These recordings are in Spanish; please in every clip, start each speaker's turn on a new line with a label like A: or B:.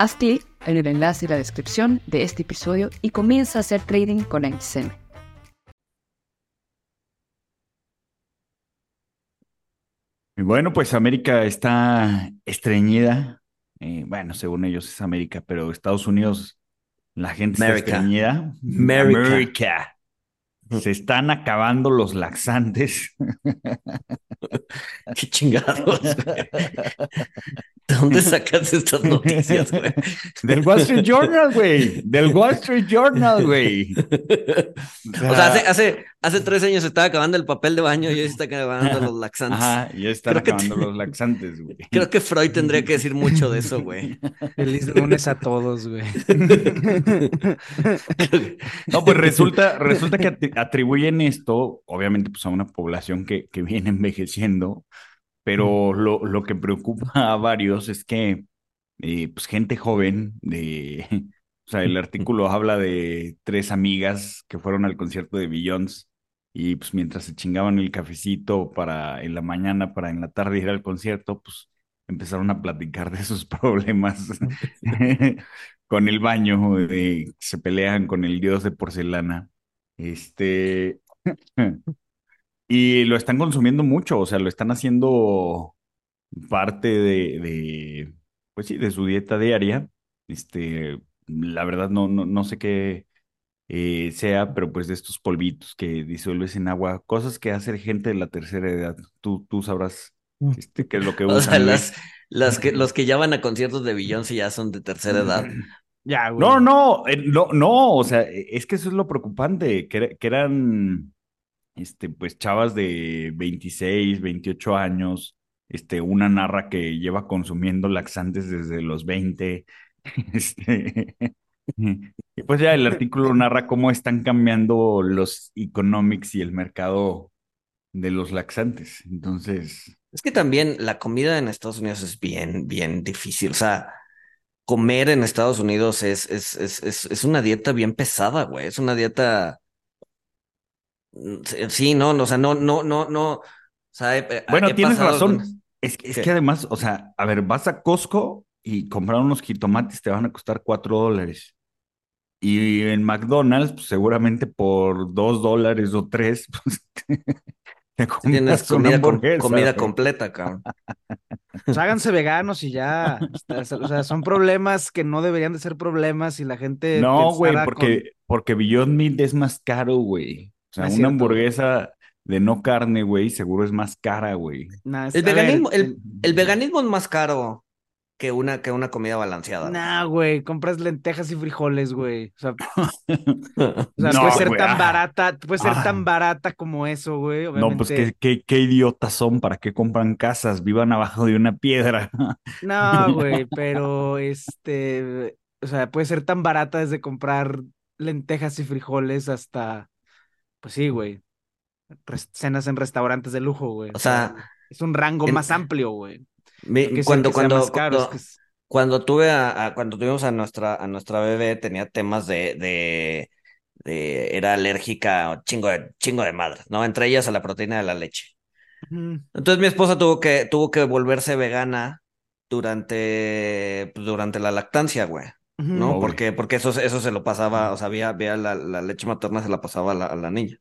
A: Haz clic en el enlace y la descripción de este episodio y comienza a hacer trading con XM.
B: Bueno, pues América está estreñida. Eh, bueno, según ellos es América, pero Estados Unidos, la gente está estreñida.
C: América.
B: Se están acabando los laxantes.
C: Qué chingados. ¿De dónde sacas estas noticias, güey?
B: Del Wall Street Journal, güey. Del Wall Street Journal, güey.
C: O sea, hace, hace, hace tres años se estaba acabando el papel de baño y hoy se está acabando los laxantes.
B: Ajá, ya están
C: Creo
B: acabando
C: te-
B: los laxantes, güey.
C: Creo que Freud tendría que decir mucho de eso, güey.
D: Feliz lunes a todos, güey.
B: No, pues resulta, resulta que atri- atribuyen esto, obviamente, pues a una población que, que viene envejeciendo, pero lo, lo que preocupa a varios es que, eh, pues, gente joven de, o sea, el artículo habla de tres amigas que fueron al concierto de Beyoncé y, pues, mientras se chingaban el cafecito para en la mañana, para en la tarde ir al concierto, pues, empezaron a platicar de sus problemas con el baño, de, se pelean con el dios de porcelana. Este, y lo están consumiendo mucho, o sea, lo están haciendo parte de, de, pues sí, de su dieta diaria. Este, la verdad no, no, no sé qué eh, sea, pero pues de estos polvitos que disuelves en agua, cosas que hace gente de la tercera edad. Tú, tú sabrás este, qué es lo que
C: O sea,
B: usan.
C: las, las que, los que ya van a conciertos de Beyoncé ya son de tercera edad.
D: Ya, güey.
B: No, no, eh, no, no, o sea, eh, es que eso es lo preocupante, que, que eran, este, pues, chavas de 26, 28 años, este, una narra que lleva consumiendo laxantes desde los 20, este, y pues ya el artículo narra cómo están cambiando los economics y el mercado de los laxantes, entonces,
C: Es que también la comida en Estados Unidos es bien, bien difícil. O sea, comer en Estados Unidos es, es, es, es, una dieta bien pesada, güey. Es una dieta. mm, Sí, no, no, o sea, no, no, no, no. O sea, he-
B: Bueno,
C: he
B: tienes razón.
C: con-
B: Es, que- es que además, o sea, a ver, vas a Costco y comprar unos jitomates te van a costar cuatro dólares. Y en McDonald's, pues, seguramente por dos dólares o tres, pues te
C: Tienes comida, com- comida completa, cabrón.
D: Pues háganse veganos y ya. O sea, son problemas que no deberían de ser problemas y la gente
B: No, güey, porque, porque Beyond Meat es más caro, güey. O sea,
D: No
B: una
D: cierto.
B: hamburguesa de no carne, güey, seguro es más cara, güey.
D: con- Nah, es-
C: El veganismo, el, el veganismo es más caro que una, que una comida balanceada.
D: Nah, güey, compras lentejas y frijoles, güey. O sea, o sea,
B: No,
D: puede ser
B: güey,
D: tan
B: ah.
D: barata, puede ser
B: Ah.
D: tan barata como eso, güey.
B: No, pues qué, qué, qué idiotas son, ¿para qué compran casas? Vivan abajo de una piedra.
D: No, güey, pero este, o sea, puede ser tan barata desde comprar lentejas y frijoles hasta, pues sí, güey, cenas en restaurantes de lujo, güey.
C: O sea,
D: es un rango
C: en-
D: más amplio, güey.
C: Mi-
D: Que sea-
C: cuando, cuando, cuando, cuando tuve a, a- cuando tuvimos a nuestra, a nuestra bebé, tenía temas de, de, de- era alérgica a chingo de, chingo de madres, ¿no? Entre ellas a la proteína de la leche. Entonces mi esposa tuvo que, tuvo que volverse vegana durante, pues, durante la lactancia, güey. ¿no? Porque, porque eso, eso se lo pasaba, o sea, había, había la, la leche materna se la pasaba a la, a la niña.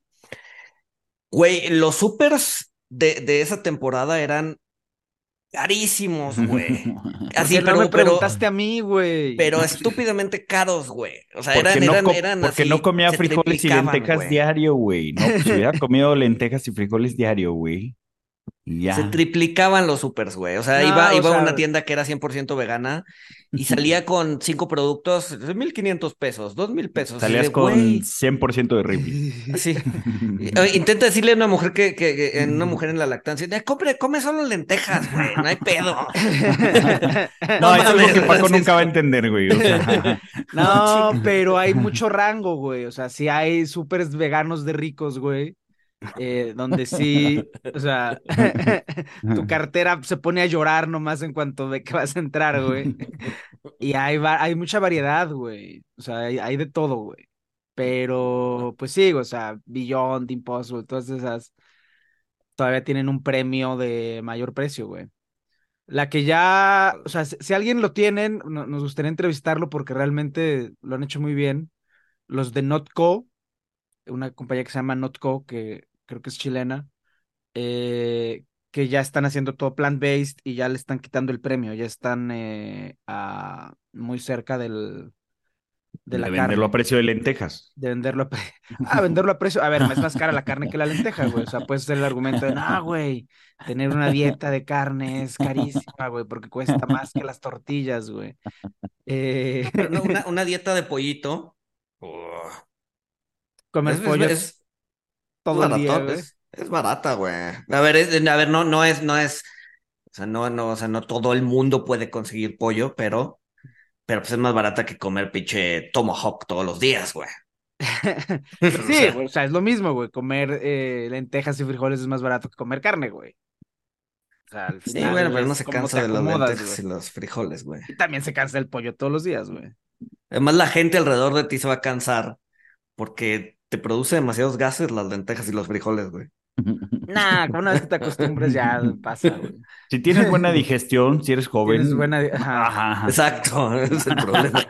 C: Güey, los supers de, de esa temporada eran carísimos, güey. Así,
D: ¿Por qué no
C: pero,
D: me
C: pero,
D: preguntaste a mí, güey?
C: pero estúpidamente caros, güey. O sea, eran,
B: no,
C: eran, eran
B: porque
C: así,
B: no comía frijoles y lentejas diario, güey. No, pues hubiera comido lentejas y frijoles diario, güey. Ya.
C: Se triplicaban los supers, güey. O sea,
D: No,
C: iba,
D: o
C: iba a una tienda que era 100% vegana y salía con cinco productos de 1500 pesos, 2000 pesos.
B: Salías
C: de,
B: con
C: güey,
B: 100% de Ripley.
C: Así. Oye, Intenta decirle a una mujer que, que, que- en una mujer en la lactancia, "Eh, compre, come solo lentejas, güey, no hay pedo.
B: No, eso es lo
C: mames,
B: que Paco
C: sí,
B: nunca va a entender, güey. O sea,
D: No, pero hay mucho rango, güey. O sea, sí hay supers veganos de ricos, güey. Eh, donde sí, o sea, tu cartera se pone a llorar nomás en cuanto ve que vas a entrar, güey. Y hay, va- hay mucha variedad, güey. O sea, hay, hay de todo, güey. Pero, pues sí, o sea, Beyond, Impossible, todas esas todavía tienen un premio de mayor precio, güey. La que ya, o sea, si, si alguien lo tienen, no- nos gustaría entrevistarlo porque realmente lo han hecho muy bien. Los de Notco, una compañía que se llama Notco, que creo que es chilena, eh, que ya están haciendo todo plant-based y ya le están quitando el premio, ya están eh, a- muy cerca del, de la
B: de
D: carne.
B: venderlo a precio de lentejas.
D: De venderlo a, pre- ah, venderlo a precio. A ver, es más cara la carne que la lenteja, güey. O sea, puede ser el argumento de, no, güey, tener una dieta de carne es carísima, güey, porque cuesta más que las tortillas, güey. Eh,
C: Pero no, una, una dieta de pollito. ugh,
D: comer
C: es, es-
D: pollo
C: es-
D: todo el día, güey.
C: es, es barata, güey. A ver, es- a ver, no, no es, no es, o sea, no, no, o sea, no todo el mundo puede conseguir pollo, pero, pero pues es más barata que comer pinche tomahawk todos los días, güey.
D: Sí, güey, o sea, es lo mismo, güey. Comer eh, lentejas y frijoles es más barato que comer carne, güey. O sea, al
C: Sí, bueno, pero no se cansa de las
D: acomodas,
C: lentejas y los frijoles, güey.
D: Y también se cansa el pollo todos los días, güey.
C: Además, la gente alrededor de ti se va a cansar porque te produce demasiados gases las lentejas y los frijoles, güey.
D: Nah, con una vez que te acostumbres ya pasa, güey.
B: Si tienes buena digestión, si eres joven.
D: Tienes buena... ajá.
B: Ajá, ajá.
C: Exacto, ese es el problema.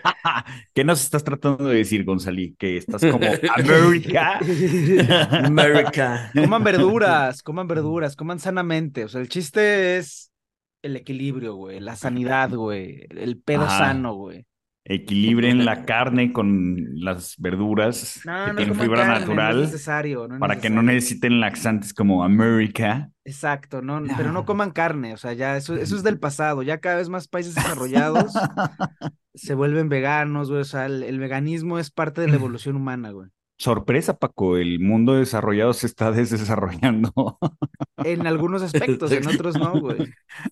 B: ¿Qué nos estás tratando de decir, Gonzalí? Que estás como América.
C: America.
D: Coman verduras, coman verduras, coman sanamente. O sea, el chiste es el equilibrio, güey, la sanidad, güey, el pedo
B: Ajá.
D: sano, güey.
B: Equilibren la carne con las verduras
D: No,
B: que
D: no
B: tienen fibra
D: carne,
B: natural
D: No es necesario, no es
B: para que no necesiten laxantes como América.
D: Exacto, no, pero no coman carne, o sea, ya eso, eso es del pasado, ya cada vez más países desarrollados se vuelven veganos, güey, o sea, el, el veganismo es parte de la evolución humana, güey.
B: Sorpresa, Paco, el mundo desarrollado se está desarrollando.
D: En algunos aspectos, en otros no, güey.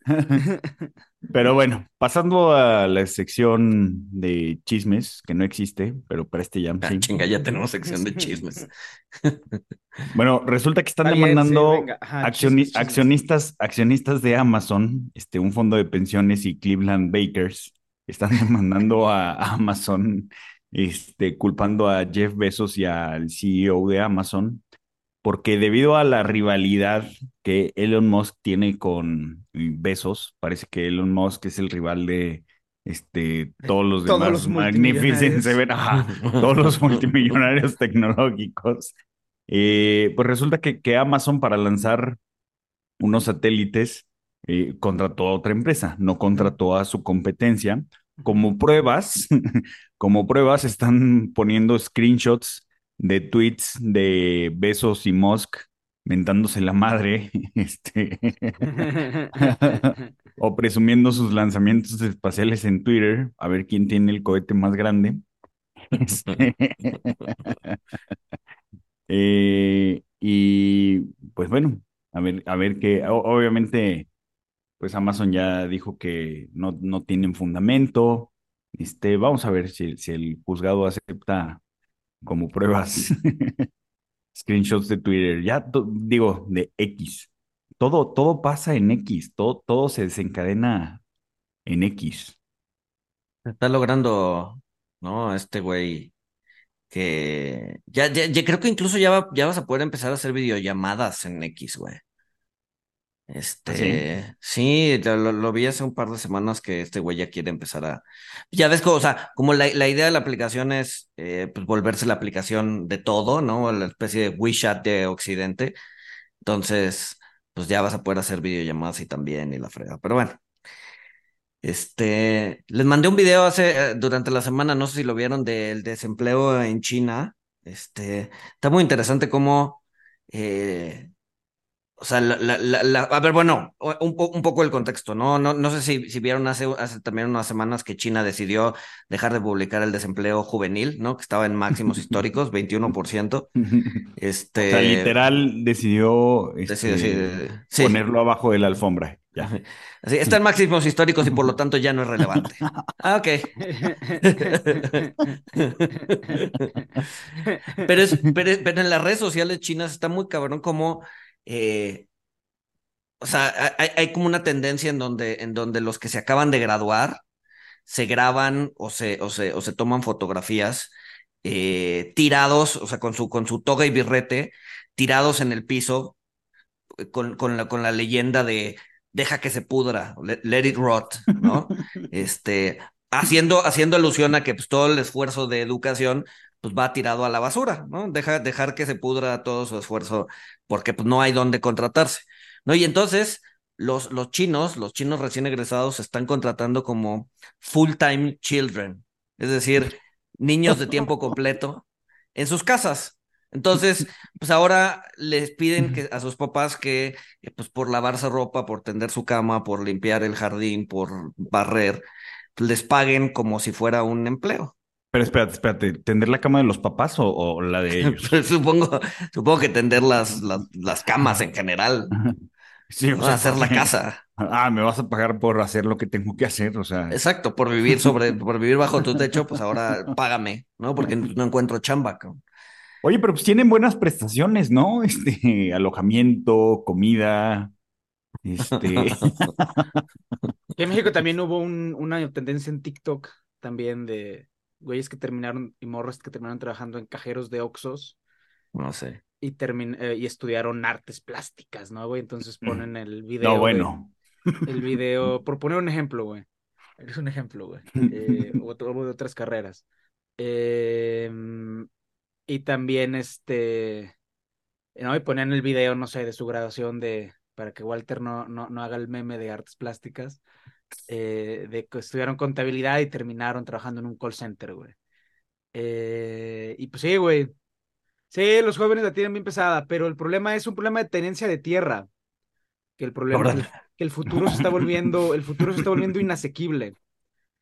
B: Pero bueno, pasando a la sección de chismes, que no existe, pero para este jam
C: Ah,
B: sí.
C: chinga, ya tenemos sección de chismes.
B: Bueno, resulta que están
D: sí,
B: demandando
D: venga, ajá,
B: accioni-
D: chismes, chismes.
B: accionistas, accionistas de Amazon, este, un fondo de pensiones y Cleveland Bakers, están demandando a, a Amazon, este, culpando a Jeff Bezos y al CEO de Amazon, porque debido a la rivalidad que Elon Musk tiene con Bezos, parece que Elon Musk es el rival de este, todos los
D: Todos
B: demás
D: los
B: Magnificent
D: multimillonarios.
B: Seven, ajá, todos los multimillonarios tecnológicos. Eh, pues resulta que, que Amazon para lanzar unos satélites eh, contrató a otra empresa, no contrató a su competencia. Como pruebas, como pruebas están poniendo screenshots de tweets de Besos y Musk mentándose la madre, este, o presumiendo sus lanzamientos espaciales en Twitter, a ver quién tiene el cohete más grande. Este, eh, y pues bueno, a ver, a ver qué, o- obviamente, pues Amazon ya dijo que no, no tienen fundamento. Este, vamos a ver si, si el juzgado acepta como pruebas screenshots de Twitter. Ya digo, de X. Todo, todo pasa en X, todo, todo se desencadena en X.
C: Está logrando, ¿no? Este güey que ya, ya, ya creo que incluso ya, va- ya vas a poder empezar a hacer videollamadas en X, güey. Este, sí, lo, vi hace un par de semanas que este güey ya quiere empezar a, ya ves, o sea, como la, la idea de la aplicación es, eh, pues volverse la aplicación de todo, ¿no? La especie de WeChat de Occidente. Entonces, pues ya vas a poder hacer videollamadas y también y la frega. Pero bueno. Este, les mandé un video hace, eh, durante la semana, no sé si lo vieron, del desempleo en China. Este, está muy interesante cómo, eh, O sea, la, la, la, a ver, bueno, un, un, poco el contexto, ¿no? No, no sé si, si vieron hace, hace también unas semanas que China decidió dejar de publicar el desempleo juvenil, ¿no? Que estaba en máximos históricos, 21%. Este...
B: O sea, literal decidió, este, ponerlo abajo de la alfombra. Ya.
C: Así, está en máximos históricos y por lo tanto ya no es relevante. Ah, ok. pero, es, pero, pero en las redes sociales chinas está muy cabrón como eh, o sea, hay, hay, como una tendencia en donde, en donde los que se acaban de graduar se graban o se, o se, o se toman fotografías eh, tirados, o sea, con su, con su toga y birrete, tirados en el piso, eh, con, con, la, con la leyenda de deja que se pudra, let, it rot, ¿no? este, haciendo, haciendo alusión a que pues, todo el esfuerzo de educación pues va tirado a la basura, ¿no? Deja, dejar que se pudra todo su esfuerzo porque pues, no hay dónde contratarse, ¿no? Y entonces los, los chinos, los chinos recién egresados, se están contratando como full-time children, es decir, niños de tiempo completo en sus casas. Entonces, pues ahora les piden que, a sus papás que, eh, pues por lavarse ropa, por tender su cama, por limpiar el jardín, por barrer, pues, les paguen como si fuera un empleo.
B: Pero espérate, espérate, ¿tender la cama de los papás o, la de ellos?
C: supongo, supongo que tender las, las, camas en general. Sí, o sea, hacer la casa.
B: Ah, me vas a pagar por hacer lo que tengo que hacer, o sea.
C: Exacto, por vivir sobre, por vivir bajo tu techo, pues ahora págame, ¿no? Porque no encuentro chamba.
B: Oye, pero pues tienen buenas prestaciones, ¿no? Este, alojamiento, comida. Este.
D: en México también hubo una tendencia en TikTok también de güeyes que terminaron y morros que terminaron trabajando en cajeros de Oxos.
C: No sé.
D: Y, eh, y estudiaron artes plásticas, ¿no, güey? Entonces mm. ponen el video.
B: No, bueno.
D: el video, por poner un ejemplo, güey. Es un ejemplo, güey. Eh, o, de otras carreras. Em, y también, este. ¿no? Y ponían el video, no sé, de su graduación de. Para que Walter no, no, no haga el meme de artes plásticas eh, de que estudiaron contabilidad y terminaron trabajando en un call center, güey. Eh, y pues sí, güey. Sí, los jóvenes la tienen bien pesada, pero el problema es un problema de tenencia de tierra. Que el problema es que el futuro se está volviendo, el futuro se está volviendo inasequible.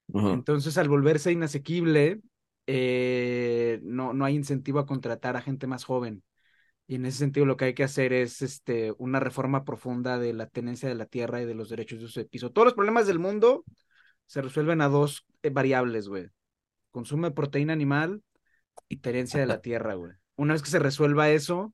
D: Entonces, al volverse inasequible, eh, no, no hay incentivo a contratar a gente más joven. Y en ese sentido lo que hay que hacer es este, una reforma profunda de la tenencia de la tierra y de los derechos de uso de piso. Todos los problemas del mundo se resuelven a dos eh, variables, güey. Consumo de proteína animal y tenencia de la tierra, güey. Una vez que se resuelva eso...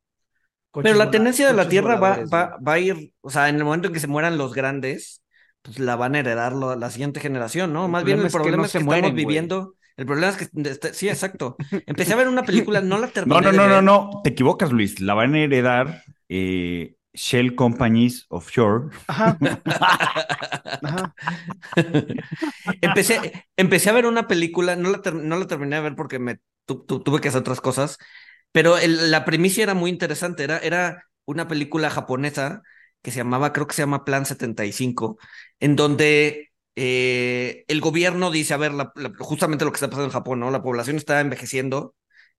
C: Pero la tenencia de la tierra va, va, va, a ir, o sea, en el momento en que se mueran los grandes, pues la van a heredar la siguiente generación, ¿no? Más bien el problema es que, estamos viviendo... El problema es que, este, sí, exacto. Empecé a ver una película, no la terminé.
B: No, no, no, no, no, te equivocas, Luis. La van a heredar eh, Shell Companies Offshore. Ajá.
C: Ajá. empecé, empecé a ver una película, no la, no la terminé de ver porque me tuve que hacer otras cosas, pero la premisa era muy interesante. Era, era una película japonesa que se llamaba, creo que se llama Plan 75, en donde eh, el gobierno dice, a ver, justamente lo que está pasando en Japón, ¿no? La población está envejeciendo,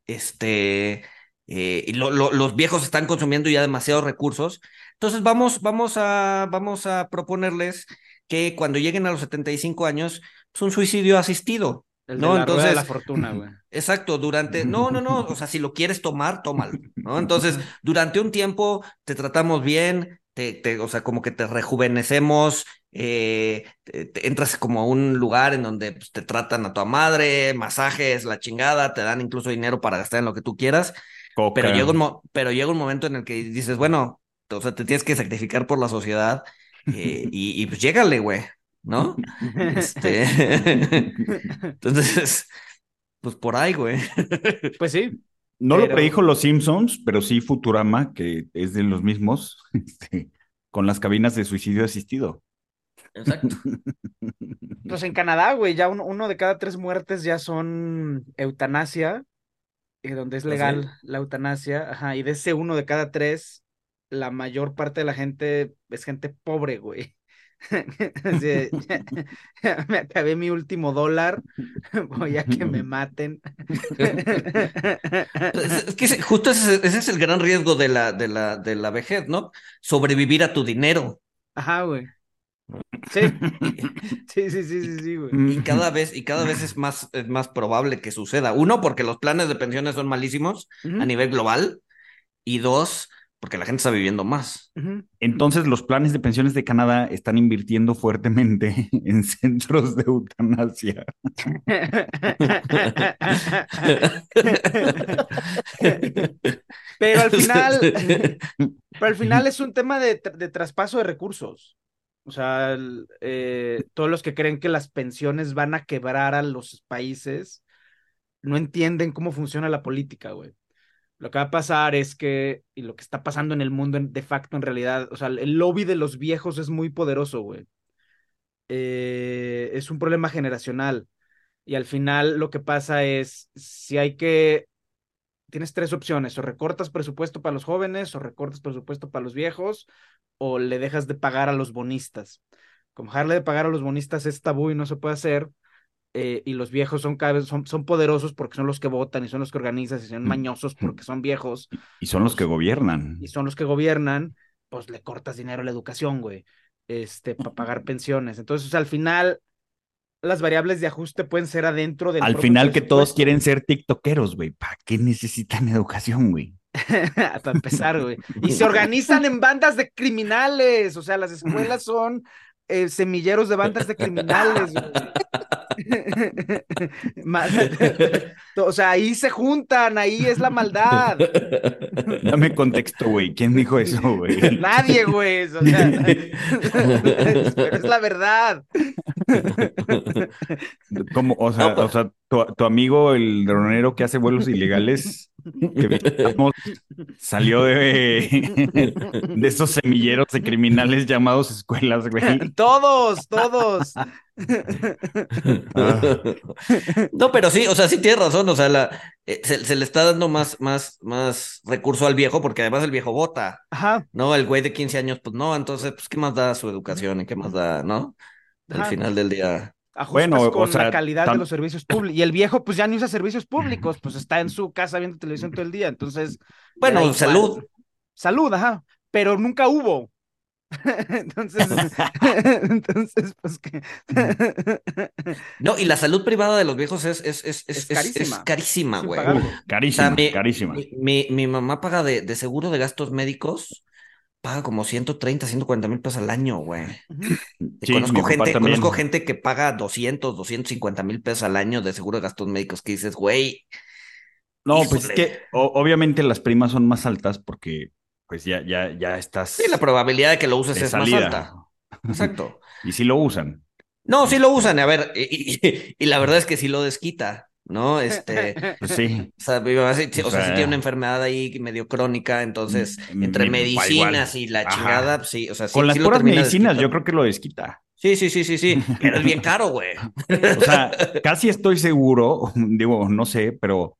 C: este, eh, y los viejos están consumiendo ya demasiados recursos. Entonces vamos, vamos, a, vamos a proponerles que cuando lleguen a los 75 años, pues un suicidio asistido. ¿no?
D: Entonces, la fortuna, güey.
C: Exacto, durante, no, no, no, o sea, si lo quieres tomar, tómalo, ¿no? Entonces, durante un tiempo te tratamos bien, te, te, o sea, como que te rejuvenecemos, eh, entras como a un lugar en donde pues, te tratan a tu madre, masajes, la chingada, te dan incluso dinero para gastar en lo que tú quieras. Pero llega, un pero llega un momento en el que dices, bueno, o sea, te tienes que sacrificar por la sociedad eh, y, pues llégale, güey, ¿no? este... Entonces, pues por ahí, güey.
D: Pues sí.
B: No lo predijo los Simpsons, pero sí Futurama, que es de los mismos, este, con las cabinas de suicidio asistido.
C: Exacto.
D: Pues en Canadá, güey, ya uno, de cada tres muertes ya son eutanasia, eh, donde es ¿Ah, legal la eutanasia, ajá, y de ese uno de cada tres, la mayor parte de la gente es gente pobre, güey. Ya- ya me acabé mi último dólar, voy a que me maten.
C: Es, es que justo ese, ese es el gran riesgo de la, de la, de la vejez, ¿no? Sobrevivir a tu dinero.
D: Ajá, güey. Sí, sí, sí, sí, sí, sí, güey.
C: Y cada vez, y cada vez es más, es más probable que suceda. Uno, porque los planes de pensiones son malísimos a nivel global. Y dos, porque la gente está viviendo más.
B: Entonces, los planes de pensiones de Canadá están invirtiendo fuertemente en centros de eutanasia.
D: Pero al final, pero al final es un tema de, de traspaso de recursos. O sea, el- eh, todos los que creen que las pensiones van a quebrar a los países no entienden cómo funciona la política, güey. Lo que va a pasar es que, y lo que está pasando en el mundo de facto en realidad, o sea, el lobby de los viejos es muy poderoso, güey. Eh, es un problema generacional. Y al final lo que pasa es, si hay que tienes tres opciones, o recortas presupuesto para los jóvenes, o recortas presupuesto para los viejos, o le dejas de pagar a los bonistas. Como dejarle de pagar a los bonistas es tabú y no se puede hacer, eh, y los viejos son cada vez son, son poderosos porque son los que votan y son los que organizan y son
B: Mm.
D: mañosos porque son viejos
B: Y son los que gobiernan.
D: y son los que gobiernan, pues le cortas dinero a la educación, güey, este, para pagar pensiones. Entonces, o sea, al final, las variables de ajuste pueden ser adentro del
B: Al final que todos quieren ser tiktokeros, güey. ¿Para qué necesitan educación, güey?
D: Para empezar, güey. Y se organizan en bandas de criminales. O sea, las escuelas son eh, semilleros de bandas de criminales, o sea, ahí se juntan, ahí es la maldad.
B: Dame contexto, güey. ¿Quién dijo eso, güey?
D: Nadie, güey. O sea, pero es la verdad.
B: ¿Cómo? O sea,
C: No, pues-
B: o sea tu, tu amigo, el dronero que hace vuelos ilegales, que salió de, de esos semilleros de criminales llamados escuelas, güey.
D: Todos, todos.
C: No, pero sí, o sea, sí tienes razón, o sea, la, eh, se, se le está dando más, más, más recurso al viejo, porque además el viejo vota,
D: Ajá.
C: ¿no? El güey de 15 años, pues no, entonces, pues, ¿qué más da su educación y qué más da, ¿no? Al final del día.
D: Ajustas
B: Bueno, o
D: con
B: sea,
D: la calidad
B: tam-
D: de los servicios públicos. Y el viejo, pues ya no usa servicios públicos, pues está en su casa viendo televisión todo el día. Entonces,
C: Bueno, salud.
D: Salud, ajá. Pero nunca hubo. Entonces, entonces, pues que.
C: No, y la salud privada de los viejos es, es, es, es,
D: Es carísima.
C: es carísima,
D: Es
C: güey.
D: impagable.
C: O sea,
B: Carísima,
C: mi,
B: carísima.
C: mi, mi- mi mamá paga de, de seguro de gastos médicos, paga como 130, 140 mil pesos al año, güey.
B: Sí,
C: conozco, gente, conozco gente que paga 200, 250 mil pesos al año de seguro de gastos médicos que dices, güey,
B: No, pues es que o- obviamente las primas son más altas porque pues ya, ya, ya estás
C: sí, la probabilidad de que lo uses es más alta. Exacto.
B: Y sí lo usan.
C: No, sí lo usan, a ver, y, y- y la verdad es que sí lo desquita, ¿no? Este,
B: Pues sí.
C: o sea, mi mamá sí-
B: O
C: o sea, sí tiene una enfermedad ahí medio crónica, entonces,
B: Mm,
C: entre
B: mi papá
C: medicinas
B: igual.
C: y la chingada, pues sí, o sea, sí,
B: Con las
C: sí
B: puras medicinas, yo creo que lo desquita.
C: Sí, sí, sí, sí, sí, pero es bien caro, güey.
B: O sea, casi estoy seguro, digo, no sé, pero,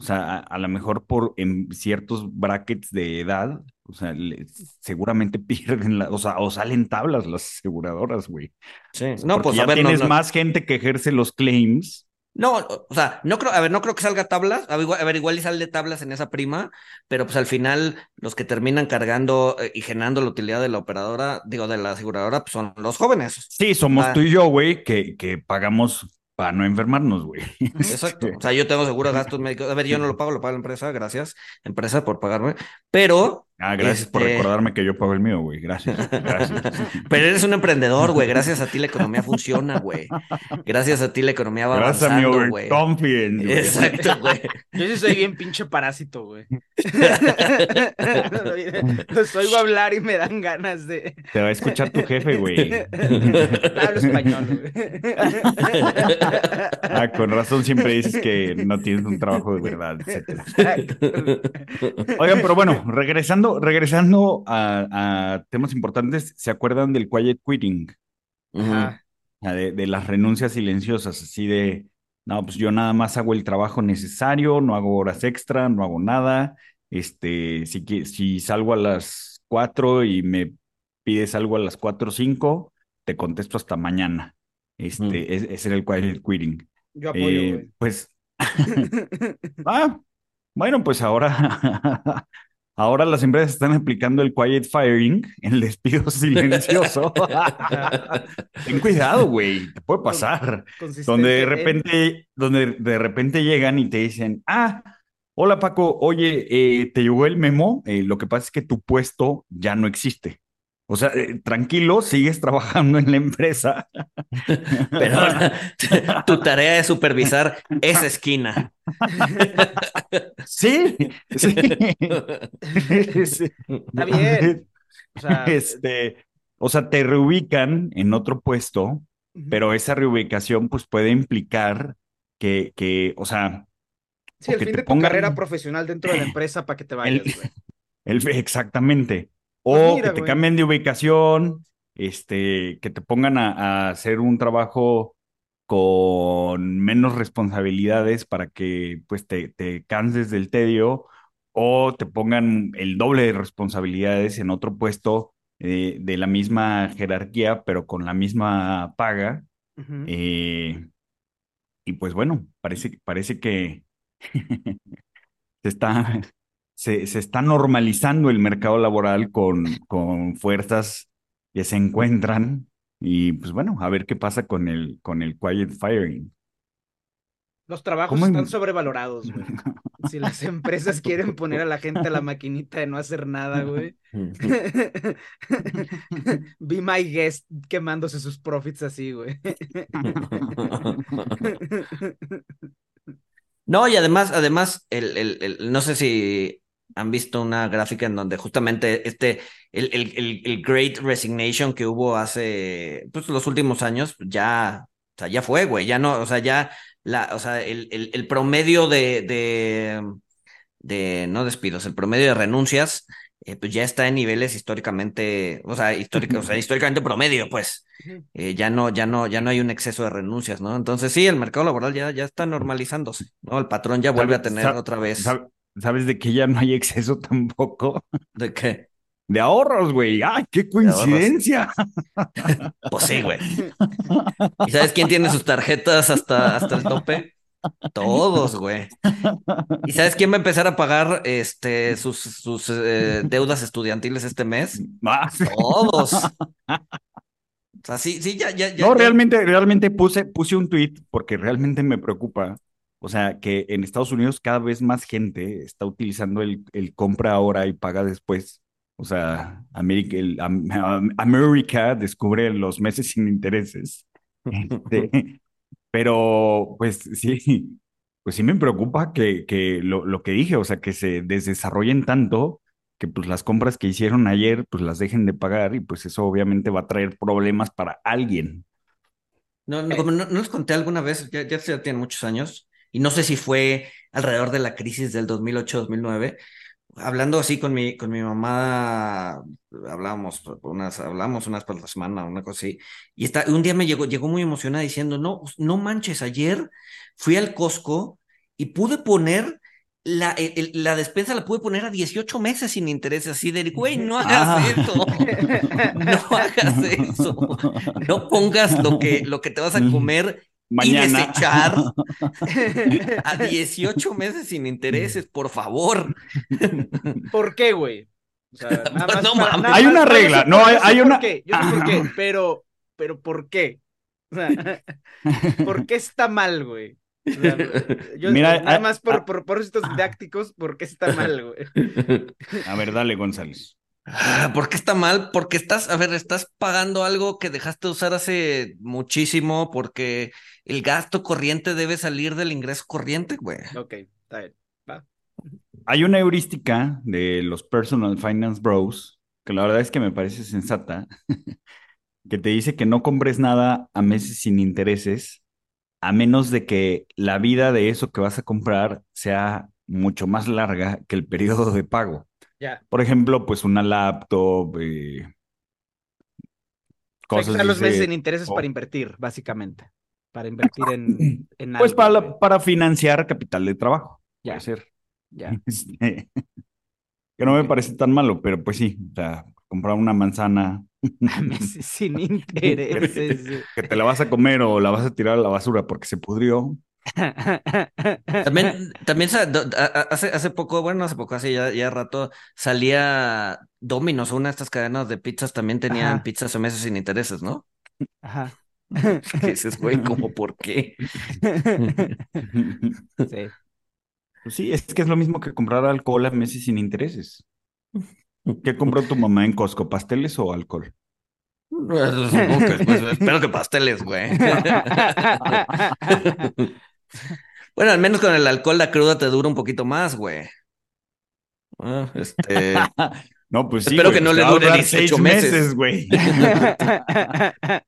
B: o sea, a, a lo mejor por en ciertos brackets de edad, o sea, le- seguramente pierden la, o sea, o salen tablas las aseguradoras, güey.
C: Sí, no,
B: porque
C: pues
B: ya
C: a ver, no,
B: tienes
C: no.
B: más gente que ejerce los claims.
C: No, o sea, no creo, a ver, no creo que salga tablas, a ver, igual, a ver, igual y sale tablas en esa prima, pero pues al final los que terminan cargando eh, y generando la utilidad de la operadora, digo, de la aseguradora, pues son los jóvenes.
B: Sí, somos
C: Ah.
B: tú y yo, güey, que, que pagamos para no enfermarnos, güey.
C: Exacto. O sea, yo tengo seguro de gastos médicos. A ver, yo no lo pago, lo paga la empresa, gracias, empresa por pagarme, pero,
B: Ah, gracias por
C: Este-
B: recordarme que yo pago el mío, güey. Gracias. Gracias.
C: pero eres un emprendedor, güey, gracias a ti la economía funciona, güey. Gracias a ti la economía va
B: Gracias a mi
C: avanzando, güey.
B: overconfidence, güey.
C: Exacto, güey.
D: Yo sí soy bien pinche parásito, güey. Los oigo hablar y me dan ganas de.
B: Te va a escuchar tu jefe, güey.
D: Hablo español, güey.
B: Ah, con razón siempre dices que no tienes un trabajo de verdad, etcétera. Oigan, pero bueno, regresando, regresando a, a temas importantes, ¿se acuerdan del quiet quitting?
D: Ajá.
B: De, de las renuncias silenciosas, así de, no, pues yo nada más hago el trabajo necesario, no hago horas extra, no hago nada. Este, si, si salgo a las 4 y me pides algo a las 4 o 5, te contesto hasta mañana. Este,
C: Mm.
B: es- ese era el quiet quitting.
D: Yo apoyo,
B: Eh, pues, ah, bueno, pues ahora, ahora las empresas están aplicando el quiet firing, el despido silencioso. Ten cuidado, güey, te puede pasar. Donde de
D: en-
B: repente, donde de repente llegan y te dicen, ah, hola Paco, oye, eh, te llegó el memo, Eh, lo que pasa es que tu puesto ya no existe. O sea, eh, tranquilo, sigues trabajando en la empresa.
C: Pero tu tarea es supervisar esa esquina.
B: Sí, sí. Sí.
D: Está bien. O sea,
B: Este, o sea, te reubican en otro puesto, pero esa reubicación pues puede implicar que, que, o sea,
D: Sí, el
B: que
D: fin
B: te
D: de tu
B: pongan-
D: carrera profesional dentro de la empresa para que te vayas,
B: El-
D: güey.
B: el, exactamente. O
D: Pues mira,
B: que te
D: güey.
B: cambien de ubicación, este, que te pongan a, a hacer un trabajo con menos responsabilidades para que pues te, te canses del tedio, o te pongan el doble de responsabilidades en otro puesto eh, de la misma jerarquía, pero con la misma paga. Eh, y pues bueno, parece, parece que se está, se, se está normalizando el mercado laboral con, con fuerzas que se encuentran. Y pues bueno, a ver qué pasa con el, con el quiet firing.
D: Los trabajos
B: ¿Cómo en-
D: están sobrevalorados, güey. Si las empresas quieren poner a la gente a la maquinita de no hacer nada, güey. Be my guest quemándose sus profits así, güey.
C: No, y además, además, el, el, el- no sé si han visto una gráfica en donde justamente este, el, el, el, Great Resignation que hubo hace, pues, los últimos años, ya, o sea, ya fue, güey, ya no, o sea, ya, la, o sea, el, el, el promedio de, de, de, no despidos, el promedio de renuncias, eh, pues ya está en niveles históricamente, o sea, histórica, o sea, históricamente promedio, pues eh, ya no, ya no, ya no hay un exceso de renuncias, ¿no? Entonces sí, el mercado laboral ya, ya está normalizándose, ¿no? El patrón ya vuelve a tener otra vez
B: ¿Sabes de que ya no hay exceso tampoco?
C: de que,
B: De ahorros, güey. ¡Ay, qué coincidencia!
C: pues sí, güey. ¿Y sabes quién tiene sus tarjetas hasta, hasta el tope? Todos, güey. ¿Y sabes quién va a empezar a pagar este sus, sus eh, deudas estudiantiles este mes?
B: Ah,
C: Todos. O sea, sí, sí, ya, ya, ya.
B: No,
C: ya-
B: realmente, realmente puse, puse un tweet porque realmente me preocupa. O sea, que en Estados Unidos cada vez más gente está utilizando el, el compra ahora y paga después. O sea, América, el, Am- Am- América descubre los meses sin intereses. Este, pero, pues sí, pues sí me preocupa que, que lo, lo que dije, o sea, que se desarrollen tanto que pues las compras que hicieron ayer, pues las dejen de pagar y pues eso obviamente va a traer problemas para alguien.
C: No, no, como no, no les conté alguna vez, ya, ya, ya tienen muchos años, y no sé si fue alrededor de la crisis del 2008-2009, hablando así con mi, con mi mamá, hablábamos unas, hablamos unas por la semana, una cosa así, y está, un día me llegó, llegó muy emocionada diciendo, no, no manches, ayer fui al Costco y pude poner la, el- el- la despensa la pude poner a 18 meses sin intereses, así de, güey, no hagas
B: Ah.
C: eso, no hagas eso, no pongas lo que, lo que te vas a comer y
B: Mañana.
C: desechar a 18 meses sin intereses, por favor.
D: ¿Por qué, güey? O sea, nada más
C: no
D: para-
C: mames.
D: nada
B: Hay
D: más-
B: una regla, no, hay-
D: sé
B: hay
D: por
B: una-
D: qué, yo sé por qué, pero, pero ¿por qué? O sea, ¿por qué está mal, güey? O sea, yo,
B: Mira,
D: nada
B: ah,
D: más por,
B: ah.
D: por propósitos didácticos, ¿por qué está mal, güey?
B: A ver, dale, González.
C: Ah, ¿Por qué está mal? Porque estás, a ver, estás pagando algo que dejaste de usar hace muchísimo, porque el gasto corriente debe salir del ingreso corriente, güey.
D: Ok, está bien. Va.
B: Hay una heurística de los Personal Finance Bros, que la verdad es que me parece sensata, que te dice que no compres nada a meses sin intereses, a menos de que la vida de eso que vas a comprar sea mucho más larga que el periodo de pago.
D: Ya.
B: Por ejemplo, pues una laptop, eh,
D: O sea,
B: cosas
D: los meses
B: ese-
D: sin intereses para invertir, básicamente. Para invertir en, en
B: Pues
D: algo,
B: para,
D: güey.
B: para financiar capital de trabajo,
D: Ya.
B: puede ser.
D: Ya.
B: Este, que no me parece tan malo, pero pues sí, o sea, comprar una manzana
D: sin intereses.
B: Que te la vas a comer o la vas a tirar a la basura porque se pudrió.
C: También, también hace, hace poco, bueno, hace poco, hace ya, ya rato, salía Domino's, una de estas cadenas de pizzas también tenían
D: Ajá.
C: pizzas a meses sin intereses, ¿no?
D: Ajá.
C: Que dices, güey, ¿cómo por qué?
D: Sí.
B: Pues sí, es que es lo mismo que comprar alcohol a meses sin intereses. ¿Qué compró tu mamá en Costco? ¿Pasteles o alcohol?
C: Supongo que, pues, espero que pasteles, güey. Bueno, al menos con el alcohol la cruda te dura un poquito más, güey. Ah, este,
B: No, pues sí,
C: Espero
B: güey,
C: que no
B: pues
C: le dure
B: durar
C: 18
B: seis
C: meses.
B: meses, güey.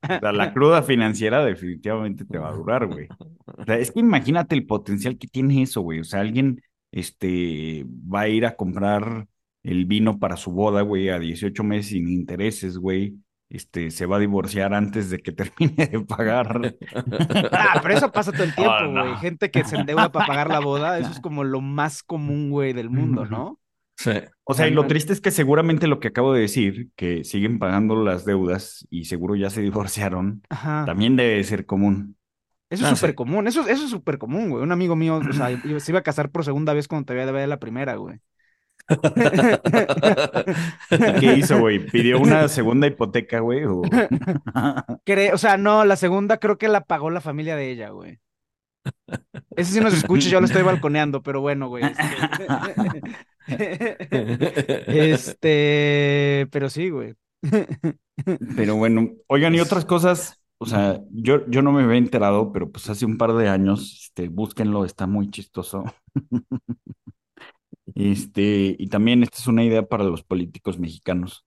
B: O sea, la cruda financiera definitivamente te va a durar, güey. O sea, es que imagínate el potencial que tiene eso, güey. O sea, alguien este, va a ir a comprar el vino para su boda, güey, a 18 meses sin intereses, güey. Este, se va a divorciar antes de que termine de pagar.
D: Ah, pero eso pasa todo el tiempo,
B: Oh, no.
D: güey. Gente que se endeuda para pagar la boda, eso es como lo más común, güey, del mundo, ¿no?
C: sí.
B: O sea, y lo triste es que seguramente lo que acabo de decir, que siguen pagando las deudas y seguro ya se divorciaron,
D: Ajá.
B: también debe ser común.
D: Eso
C: Ah,
D: es
C: sí.
D: súper común, eso, eso es súper común, güey. Un amigo mío, o sea, iba- se iba a casar por segunda vez cuando todavía debía de la primera, güey.
B: ¿Qué hizo, güey? ¿Pidió una segunda hipoteca, güey? O...
D: O sea, no, la segunda creo que la pagó la familia de ella, güey. Ese sí nos escucha, yo lo estoy balconeando, pero bueno, güey. Este, Este, pero sí, güey.
B: Pero bueno, oigan, y otras cosas, o sea, yo, yo no me había enterado, pero pues hace un par de años, este, búsquenlo, está muy chistoso. Este, y también esta es una idea para los políticos mexicanos.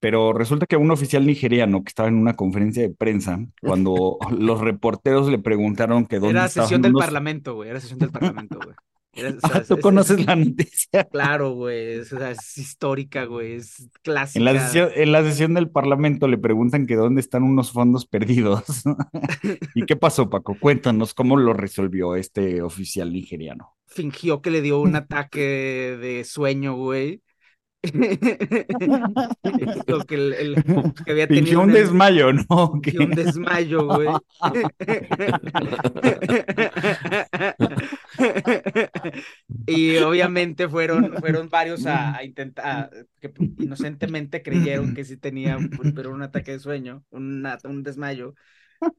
B: Pero resulta que un oficial nigeriano que estaba en una conferencia de prensa, cuando los reporteros le preguntaron que dónde
D: Era sesión del
B: unos-
D: parlamento, güey. Era sesión del parlamento, güey. Era- o sea,
B: Ah, ¿tú
D: es-
B: conoces
D: es-
B: la noticia?
D: Claro, güey. es- o sea, es histórica, güey. Es clásica.
B: En la sesión, en la sesión del Parlamento le preguntan que dónde están unos fondos perdidos. ¿Y qué pasó, Paco? Cuéntanos cómo lo resolvió este oficial nigeriano.
D: Fingió que le dio un ataque de sueño, güey. Lo que, el- el- que había tenido
B: Fingió un desmayo, ¿no?
D: un desmayo, güey. Y obviamente fueron, fueron varios a, a intentar, que inocentemente creyeron que sí tenía un- pero un ataque de sueño, un, un desmayo.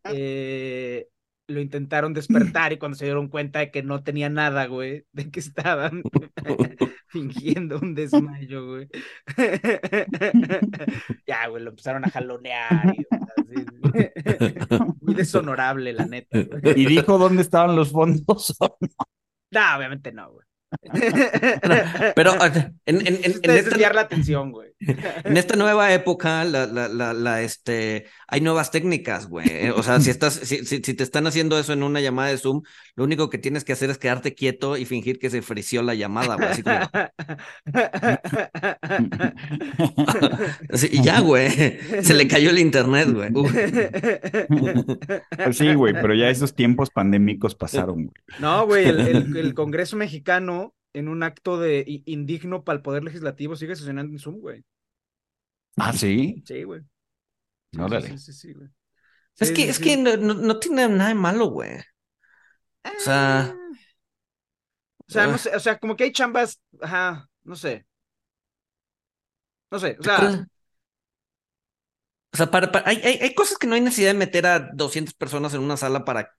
D: Eh, lo intentaron despertar y cuando se dieron cuenta de que no tenía nada, güey, de que estaban fingiendo un desmayo, güey. Ya, güey, lo empezaron a jalonear. y, o sea, sí, muy deshonorable, la neta. güey.
B: ¿Y dijo dónde estaban los fondos?
D: No, obviamente no, güey.
C: Pero ah, en, en, en, en
D: Es
C: esta,
D: desviar la atención, güey.
C: en esta nueva época, la, la, la, la, este, hay nuevas técnicas, güey. O sea, si estás, si, si, si te están haciendo eso en una llamada de Zoom, lo único que tienes que hacer es quedarte quieto y fingir que se frició la llamada, güey. Así como, así, y ya, güey. Se le cayó el internet, güey.
B: Pues sí, güey, pero ya esos tiempos pandémicos pasaron, güey.
D: No, güey, el, el- el Congreso mexicano, en un acto de indigno para el Poder Legislativo, sigue sesionando en Zoom, güey.
B: Ah, sí.
D: Sí, güey. Sí,
B: Órale.
D: Sí, sí, sí, sí, güey.
C: Es que,
D: sí,
C: es
D: sí.
C: que no, no, no tiene nada de malo, güey. O sea,
D: O sea, no
C: ah.
D: sé, o sea, como que hay chambas, ajá, no sé. No sé, o sea,
C: O sea, para, para- hay, hay, hay cosas que no hay necesidad de meter a 200 personas en una sala para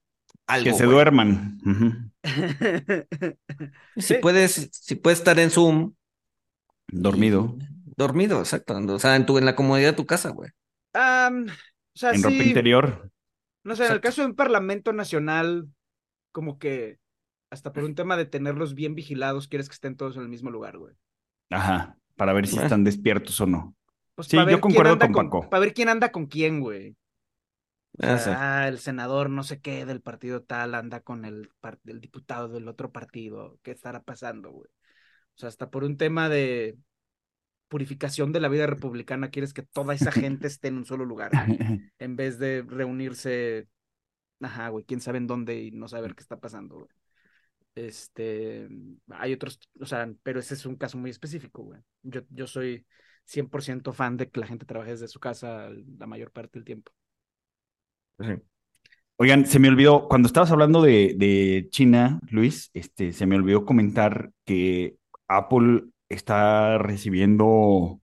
C: algo.
B: Que se
C: güey.
B: duerman.
C: Si
D: Sí.
C: puedes, si puedes estar en Zoom.
B: Dormido.
C: Dormido, exacto. O sea, en tu, en la comodidad de tu casa, güey.
D: Am, o sea,
B: En ropa interior.
D: no sé, en el caso de un parlamento nacional, como que hasta por un tema de tenerlos bien vigilados, quieres que estén todos en el mismo lugar, güey.
B: Ajá. Para ver si están despiertos o no.
D: Pues
B: Sí, yo concuerdo
D: anda
B: con Paco.
D: Para ver quién anda con quién, güey. O
C: Ah,
D: sea, ah, el senador no sé qué del partido tal anda con el, el diputado del otro partido. ¿Qué estará pasando, güey? O sea, hasta por un tema de purificación de la vida republicana, quieres que toda esa gente esté en un solo lugar, güey, en vez de reunirse, ajá, güey, quién sabe en dónde y no saber qué está pasando, güey. Este, hay otros, o sea, pero ese es un caso muy específico, güey. Yo, yo soy 100% fan de que la gente trabaje desde su casa la mayor parte del tiempo.
B: Oigan, se me olvidó, cuando estabas hablando de, de China, Luis, este, se me olvidó comentar que Apple está recibiendo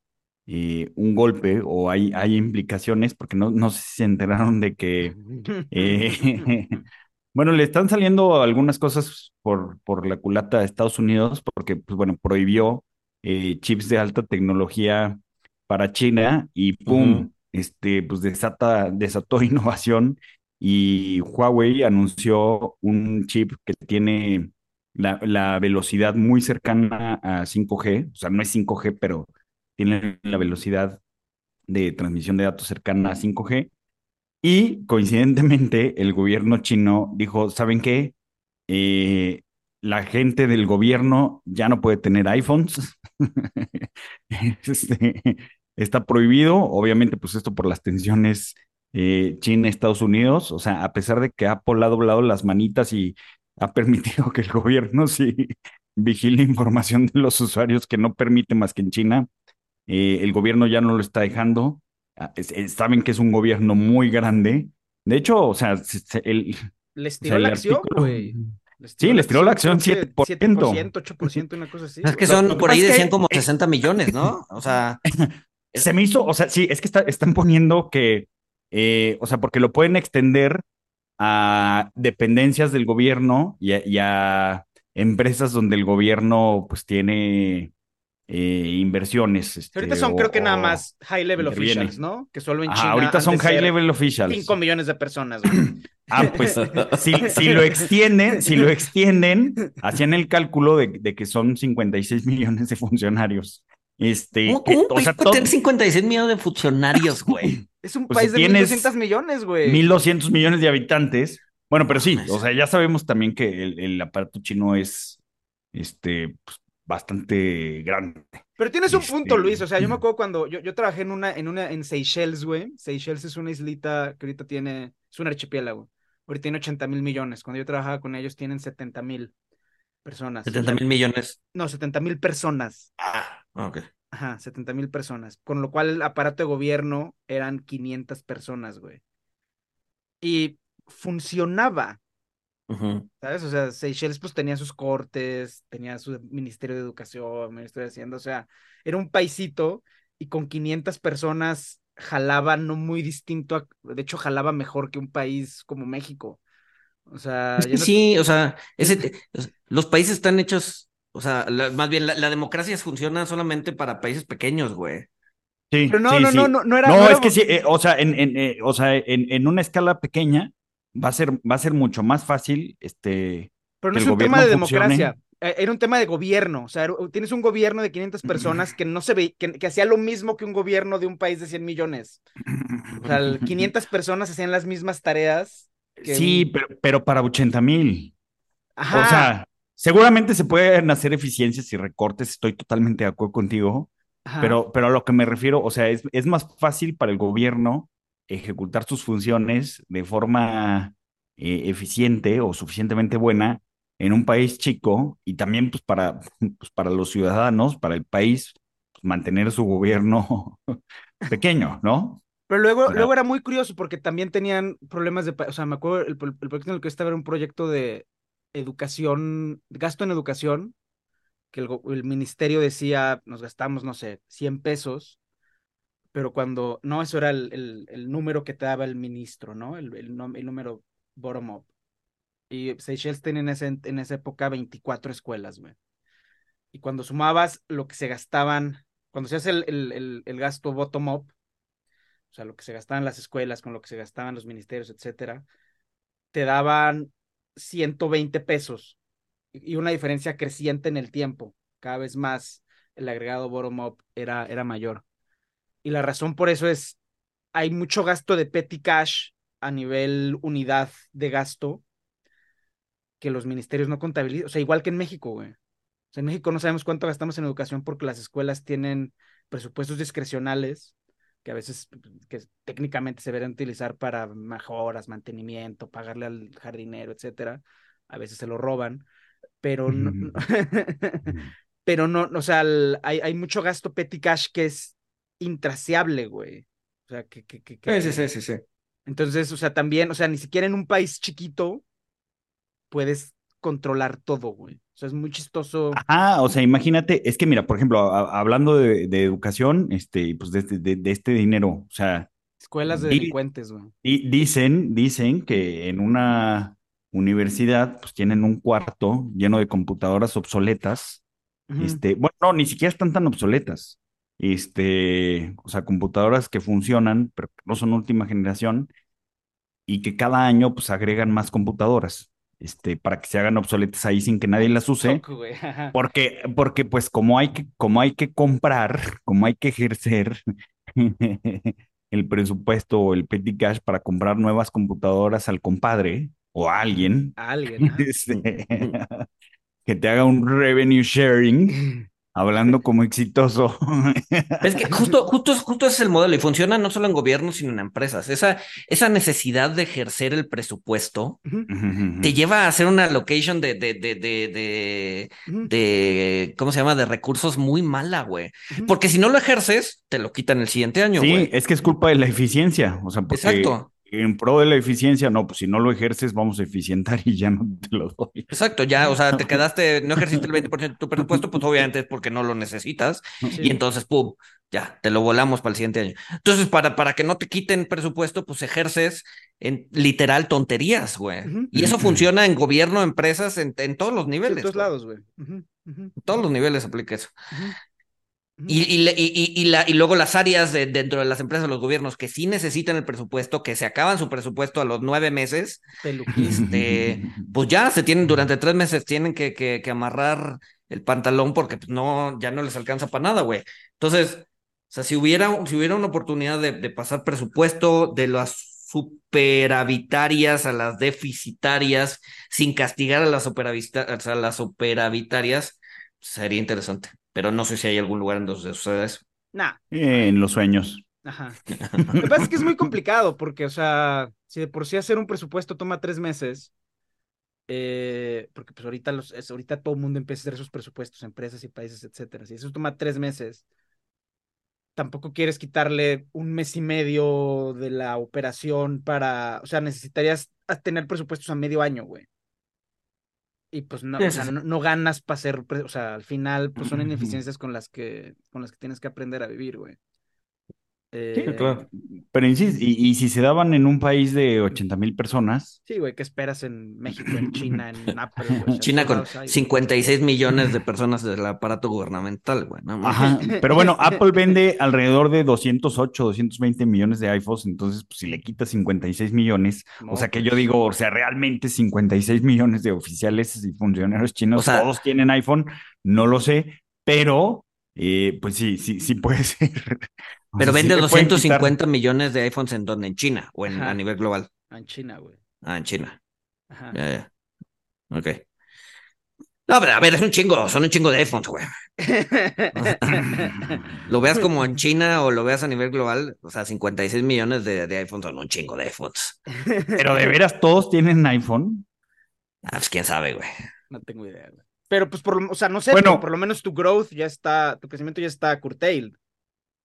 B: eh, un golpe o hay, hay implicaciones, porque no, no sé si se enteraron de que, eh, bueno, le están saliendo algunas cosas por, por la culata de Estados Unidos, porque, pues bueno, prohibió eh, chips de alta tecnología para China y ¡pum! Este, pues desata, desató innovación y Huawei anunció un chip que tiene la, velocidad muy cercana a 5G, o sea, no es 5G, pero tiene la velocidad de transmisión de datos cercana a 5G. Y coincidentemente, el gobierno chino dijo, ¿saben qué? Eh, la gente del gobierno ya no puede tener iPhones. este, está prohibido, obviamente, pues esto por las tensiones eh, China-Estados Unidos. O sea, a pesar de que Apple ha doblado las manitas y ha permitido que el gobierno sí vigile información de los usuarios que no permite más que en China, eh, el gobierno ya no lo está dejando. Ah, saben que es un gobierno muy grande. De hecho, o sea, el,
D: les tiró la acción, güey.
B: Sí, les tiró la acción 7%.
D: 7%, 8%, una cosa así.
C: Es que son, por ahí decían como 60 millones, ¿no? O sea.
B: Se me hizo, o sea, sí, es que están poniendo que, eh, o sea, porque lo pueden extender a dependencias del gobierno y a, empresas donde el gobierno pues tiene eh, inversiones. Este,
D: ahorita son creo que nada más high level officials, ¿no? Que solo en China.
B: ahorita son high level officials.
D: 5 millones de personas.
B: ah, pues si, si, lo extienden, si lo extienden, hacían el cálculo de, de que son 56 millones de funcionarios. Este,
C: ¿Cómo, cómo o sea, todo... 56 millones de funcionarios, güey?
D: Es un pues país de 1.200 millones, güey.
B: 1.200 millones de habitantes. Bueno, pero sí, o sea, ya sabemos también que el, el aparato chino es este, pues, bastante grande.
D: Pero tienes un punto, este, Luis. O sea, yo me acuerdo cuando yo, yo trabajé en una, en una, en Seychelles, güey. Seychelles es una islita que ahorita tiene, es un archipiélago. Ahorita tiene 80 mil millones. Cuando yo trabajaba con ellos tienen 70 mil personas.
C: 70 mil millones.
D: No, 70 mil personas.
C: Ah, ok.
D: Ajá, 70 mil personas. Con lo cual el aparato de gobierno eran 500 personas, güey. Y funcionaba. ¿Sabes? O sea, Seychelles pues tenía sus cortes, tenía su Ministerio de Educación, Ministerio de Hacienda, o sea, era un paisito y con 500 personas jalaba no muy distinto, de hecho jalaba mejor que un país como México. O sea,
C: sí, o sea, ese, los países están hechos o sea, más bien la, democracia funciona solamente para países pequeños, güey.
B: Sí,
D: Pero no,
B: sí,
D: no,
B: sí.
D: no, no, no era.
B: No, es que sí, eh, o sea, en, en eh, o sea, en, en, una escala pequeña va a ser, va a ser mucho más fácil, este.
D: Pero no es un tema de democracia. Eh, era un tema de gobierno, o sea, tienes un gobierno de 500 personas que no se ve, que, que, hacía lo mismo que un gobierno de un país de 100 millones. O sea, 500 personas hacían las mismas tareas.
B: Que sí, pero, pero para 80 mil. Ajá. O sea, Seguramente se pueden hacer eficiencias y recortes, estoy totalmente de acuerdo contigo, pero, pero a lo que me refiero, o sea, es, es más fácil para el gobierno ejecutar sus funciones de forma eh, eficiente o suficientemente buena en un país chico y también pues para, pues, para los ciudadanos, para el país, pues, mantener su gobierno pequeño, ¿no?
D: Pero luego, luego era muy curioso porque también tenían problemas de, o sea, me acuerdo, el, el proyecto en el que estaba era un proyecto de, educación, gasto en educación, que el, el, ministerio decía, nos gastamos, no sé, 100 pesos, pero cuando, no, eso era el, el, número que te daba el ministro, ¿no? El, el, número bottom-up. Y Seychelles tenía en, ese, en esa época 24 escuelas, güey. Y cuando sumabas lo que se gastaban, cuando se hace el, el, el gasto bottom-up, o sea, lo que se gastaban las escuelas, con lo que se gastaban los ministerios, etcétera, te daban 120 pesos y una diferencia creciente en el tiempo. Cada vez más el agregado bottom-up era, era mayor. Y la razón por eso es, hay mucho gasto de petty cash a nivel unidad de gasto que los ministerios no contabilizan. O sea, igual que en México, güey. O sea, en México no sabemos cuánto gastamos en educación porque las escuelas tienen presupuestos discrecionales que a veces que técnicamente se deberían utilizar para mejoras, mantenimiento, pagarle al jardinero, etcétera. A veces se lo roban, pero no, pero no, o sea, hay, hay mucho gasto petty cash que es intraciable, güey. O sea, que, que, que,
C: sí, sí, sí, sí.
D: Entonces, o sea, también, o sea, ni siquiera en un país chiquito puedes controlar todo, güey. O sea, es muy chistoso.
B: Ah, o sea, imagínate, es que mira, por ejemplo, a- hablando de, de educación, este, y pues de, este- de- de este dinero, o sea,
D: Escuelas de
B: Di-
D: delincuentes, güey.
B: di- dicen, dicen que en una universidad, pues tienen un cuarto lleno de computadoras obsoletas, este, bueno, no, ni siquiera están tan obsoletas, este, o sea, computadoras que funcionan, pero que no son última generación, y que cada año, pues agregan más computadoras, este, para que se hagan obsoletas ahí sin que nadie las use. Porque, porque pues como hay que, como hay que comprar, como hay que ejercer el presupuesto o el petty cash para comprar nuevas computadoras al compadre o a alguien,
D: A alguien,
B: este, que te haga un revenue sharing, hablando como exitoso.
C: Es que justo, justo, justo ese es el modelo y funciona no solo en gobiernos, sino en empresas. Esa, esa necesidad de ejercer el presupuesto te lleva a hacer una allocation de, de, de, de, de,
D: ujú,
C: de- ¿cómo se llama? De recursos muy mala, güey. Porque si no lo ejerces, te lo quitan el siguiente año,
B: Sí,
C: güey.
B: es que es culpa de la eficiencia, o sea, porque
C: Exacto.
B: En pro de la eficiencia, no, pues si no lo ejerces, vamos a eficientar y ya no te lo doy.
C: Exacto, ya, o sea, te quedaste, no ejerciste el 20% de tu presupuesto, pues obviamente es porque no lo necesitas.
D: Sí.
C: Y entonces, pum, ya, te lo volamos para el siguiente año. Entonces, para, para que no te quiten presupuesto, pues ejerces en literal tonterías, güey.
D: Ujú.
C: Y eso funciona en gobierno, empresas, en, en todos los
D: Sí, en
C: niveles.
D: todos
C: güey.
D: lados, güey.
C: En todos los niveles aplica eso. Y, y, y, y- la, y luego las áreas de, dentro de las empresas, los gobiernos que sí necesitan el presupuesto, que se acaban su presupuesto a los nueve meses, este, pues ya se tienen, durante tres meses tienen que, que, que amarrar el pantalón porque pues, no, ya no les alcanza para nada, güey. Entonces, o sea, si hubiera, si hubiera una oportunidad de, de pasar presupuesto de las superavitarias a las deficitarias, sin castigar a las, a las superavitarias, sería interesante. Pero no sé si hay algún lugar en donde suceda eso.
D: Nah,
B: En los sueños.
D: ajá. Lo que pasa es que es muy complicado porque, o sea, si de por sí hacer un presupuesto toma tres meses, eh, porque pues ahorita, los, es, ahorita todo el mundo empieza a hacer sus presupuestos, empresas y países, etcétera. Si eso toma tres meses, tampoco quieres quitarle un mes y medio de la operación para, o sea, necesitarías tener presupuestos a medio año, güey. Y pues no, o sea, no, no ganas para pre- o sea, al final, pues son ineficiencias con las que, con las que tienes que aprender a vivir, güey. Eh,
C: claro.
B: Pero insisto, y, y si se daban en un país de 80 mil personas,
D: Sí, güey, ¿qué esperas en México, en China, en Apple, güey?
C: China con
D: lados hay, güey.
C: 56 millones de personas del aparato gubernamental, güey. ¿no?
B: ajá, pero bueno, Apple vende alrededor de 208, 220 millones de iPhones, entonces pues, si le quitas 56 millones,
D: No,
B: o sea que
D: pues,
B: yo digo, o sea, realmente 56 millones de oficiales y funcionarios chinos,
C: O sea-
B: todos tienen iPhone, no lo sé, pero eh, pues sí, sí, sí puede ser.
C: Pero
B: sí
C: vende
B: le pueden quitar-
C: 250 millones de iPhones en donde, en China o en,
D: Ajá.
C: a nivel global.
D: ah, En China, güey.
C: Ah, en China.
D: Ajá.
C: Ya, ya. Ok. No, pero a ver, es un chingo, son un chingo de iPhones, güey. Lo veas como en China o lo veas a nivel global, o sea, 56 millones de, de iPhones son un chingo de iPhones.
B: Pero de veras todos tienen iPhone.
C: Ah, pues quién sabe, güey.
D: No tengo idea, güey. Pero pues, por, lo- o sea, no sé,
B: Bueno.
D: pero por lo menos tu growth ya está, tu crecimiento ya está curtailed.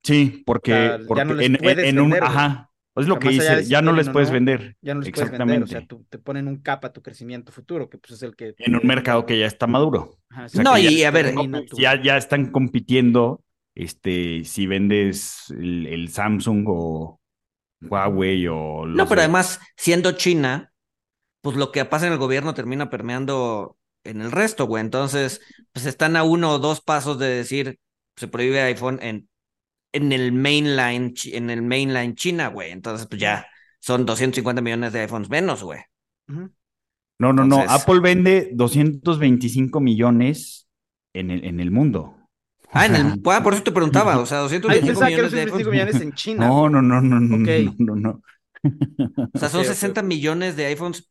B: Sí, porque,
D: O sea, ya
B: porque
D: no les
B: en, un, ajá, es lo que dice, ya no les puedes
D: no,
B: vender.
D: Ya no les puedes vender, o sea, tú, te ponen un cap a tu crecimiento futuro, que pues es el que...
B: En un mercado que ya está maduro.
D: Ajá,
B: sea,
C: No, y a ver,
B: Ya, ya están compitiendo, este, si vendes el, el Samsung o Huawei o
C: No, pero
B: de-
C: además, siendo China, pues lo que pasa en el gobierno termina permeando en el resto, güey. Entonces, pues están a uno o dos pasos de decir, se prohíbe iPhone en, en el mainline, en el mainline China, güey. Entonces, pues ya son 250 millones de iPhones menos, güey.
B: No, no, no. Apple vende 225 millones en el, en el mundo.
C: Ah, en el, ah, por eso te preguntaba, o sea,
D: Ah, yo
C: 225
D: pensaba que eran
C: millones de
D: 125
C: iPhones.
D: millones en China.
B: No, no, no, no, no, no, no, no.
C: O sea, son
D: Ok, ok,
C: 60 millones de iPhones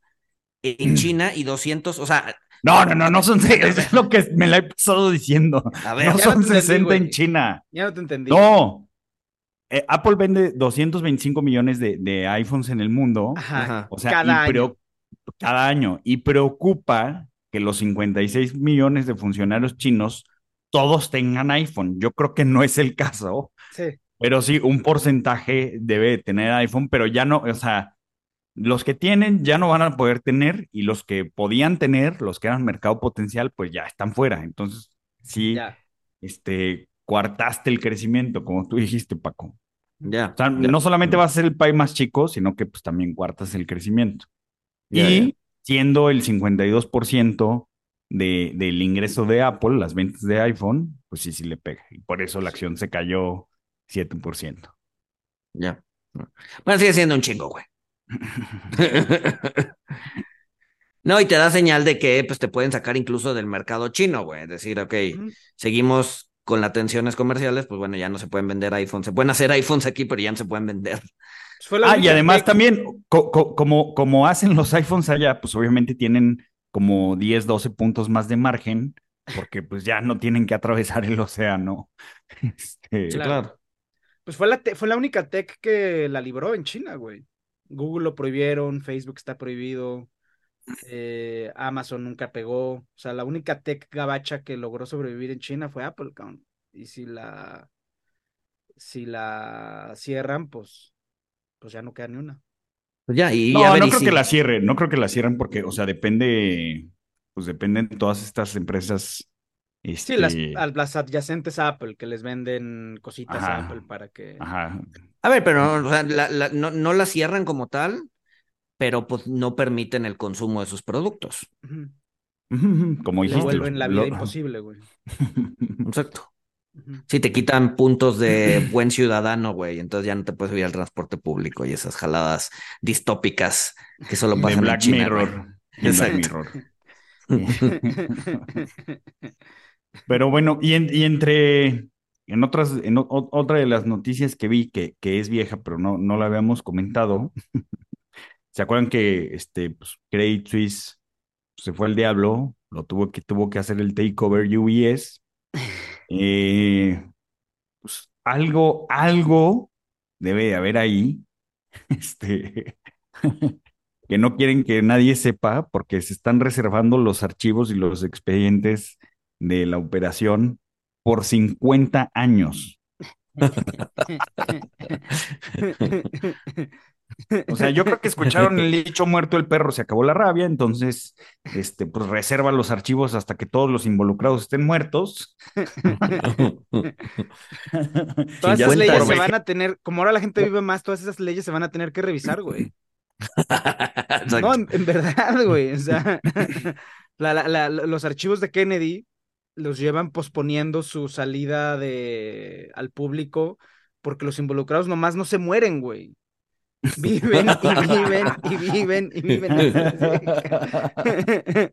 C: en China y 200, o sea,
B: No, no, no, no son seis, es lo que me la he pasado diciendo.
C: a ver,
B: No son
D: no te entendí,
B: 60 en. China.
D: Ya no te entendí.
B: No. Eh, Apple vende 225 millones de, de iPhones en el mundo.
D: Ajá.
B: O sea,
D: Cada
B: y
D: año.
B: cada año. Y preocupa que los 56 millones de funcionarios chinos todos tengan iPhone. Yo creo que no es el caso.
D: Sí.
B: Pero sí, un porcentaje debe tener iPhone, pero ya no, o sea, los que tienen ya no van a poder tener y los que podían tener, los que eran mercado potencial, pues ya están fuera. Entonces, sí,
D: Ya.
B: este, coartaste el crecimiento, como tú dijiste, Paco.
C: Ya.
B: O sea,
C: ya.
B: no solamente va a ser el país más chico, sino que pues también cuartas el crecimiento.
C: Ya,
B: y siendo el 52% de, del ingreso de Apple, las ventas de iPhone, pues sí, sí le pega. Y por eso la acción se cayó 7%.
C: Ya. Bueno, sigue siendo un chingo, güey. No, y te da señal de que pues te pueden sacar incluso del mercado chino, güey. Es decir, ok, seguimos con las tensiones comerciales, pues bueno, ya no se pueden vender iPhones. Se pueden hacer iPhones aquí, pero ya no se pueden vender.
D: Pues
B: Ah, y además también, co- co- como, como hacen los iPhones allá, pues obviamente tienen como 10, 12 puntos más de margen, porque pues ya no tienen que atravesar el océano. Este,
C: Sí,
D: Claro.
C: claro.
D: Pues fue la, fue la única tech que la libró en China, güey. Google lo prohibieron, Facebook está prohibido, eh, Amazon nunca pegó. O sea, la única tech gabacha que logró sobrevivir en China fue Apple, cabrón. Y si la, si la cierran, pues, pues ya no queda ni una.
C: Pues ya, y
B: No,
C: a ver,
B: no
C: y
B: creo
C: si-
B: que la cierren, no creo que la cierren porque, o sea, depende, pues dependen todas estas empresas.
D: Sí, las,
B: este,
D: a- las adyacentes a Apple, que les venden cositas a. Apple para que...
B: Ajá.
C: A ver, pero o sea, la- la- no, no la cierran como tal, pero pues no permiten el consumo de sus productos.
B: Como
D: Le
B: dijiste.
D: vuelven
B: los-
D: la vida
B: lo-
D: imposible, güey.
C: Exacto. Sí, te quitan puntos de buen ciudadano, güey. Entonces ya no te puedes subir al transporte público y esas jaladas distópicas que solo pasan en
B: Black
C: China.
B: Mirror. de Black
C: Exacto.
B: Mirror. Pero bueno, y, en- y entre, en otras, en otra de las noticias que vi, que, que es vieja, pero no, no la habíamos comentado, ¿se acuerdan que este, pues, Credit Suisse se fue al diablo? Lo tuvo que, tuvo que hacer el takeover UBS. Eh, pues, algo, algo debe de haber ahí, este, que no quieren que nadie sepa porque se están reservando los archivos y los expedientes de la operación por 50 años. O sea, yo creo que escucharon el dicho muerto el perro, se acabó la rabia, entonces, este, pues reserva los archivos hasta que todos los involucrados estén muertos.
D: Todas esas
C: 50
D: leyes se van a tener, como ahora la gente vive más, todas esas leyes se van a tener que revisar, güey.
C: Exacto.
D: No, en, en verdad, güey. O sea, la- la- la- los archivos de Kennedy los llevan posponiendo su salida de, al público porque los involucrados nomás no se mueren, güey. Viven y viven y viven y viven.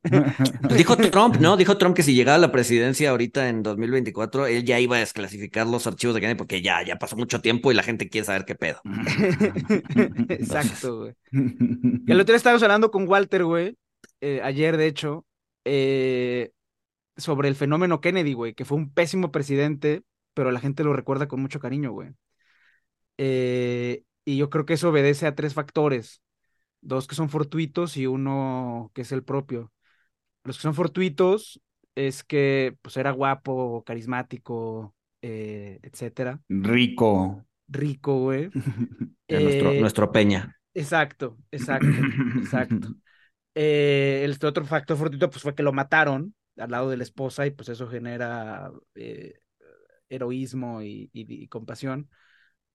C: Pues dijo Trump, ¿no? Dijo Trump que si llegaba a la presidencia ahorita en 2024, él ya iba a desclasificar los archivos de Kennedy porque ya, ya pasó mucho tiempo y la gente quiere saber qué pedo.
D: Exacto, güey. El otro día estábamos hablando con Walter, güey, eh, ayer de hecho, eh, sobre el fenómeno Kennedy, güey, que fue un pésimo presidente, pero la gente lo recuerda con mucho cariño, güey. Eh, y yo creo que eso obedece a tres factores, dos que son fortuitos y uno que es el propio. Los que son fortuitos es que pues era guapo, carismático, eh, etcétera,
B: Rico.
D: rico, güey.
C: Era nuestro,
D: Eh,
C: nuestro Peña.
D: Exacto, exacto, exacto. Eh, el otro factor fortuito pues fue que lo mataron al lado de la esposa y pues eso genera eh, heroísmo y, y- y compasión.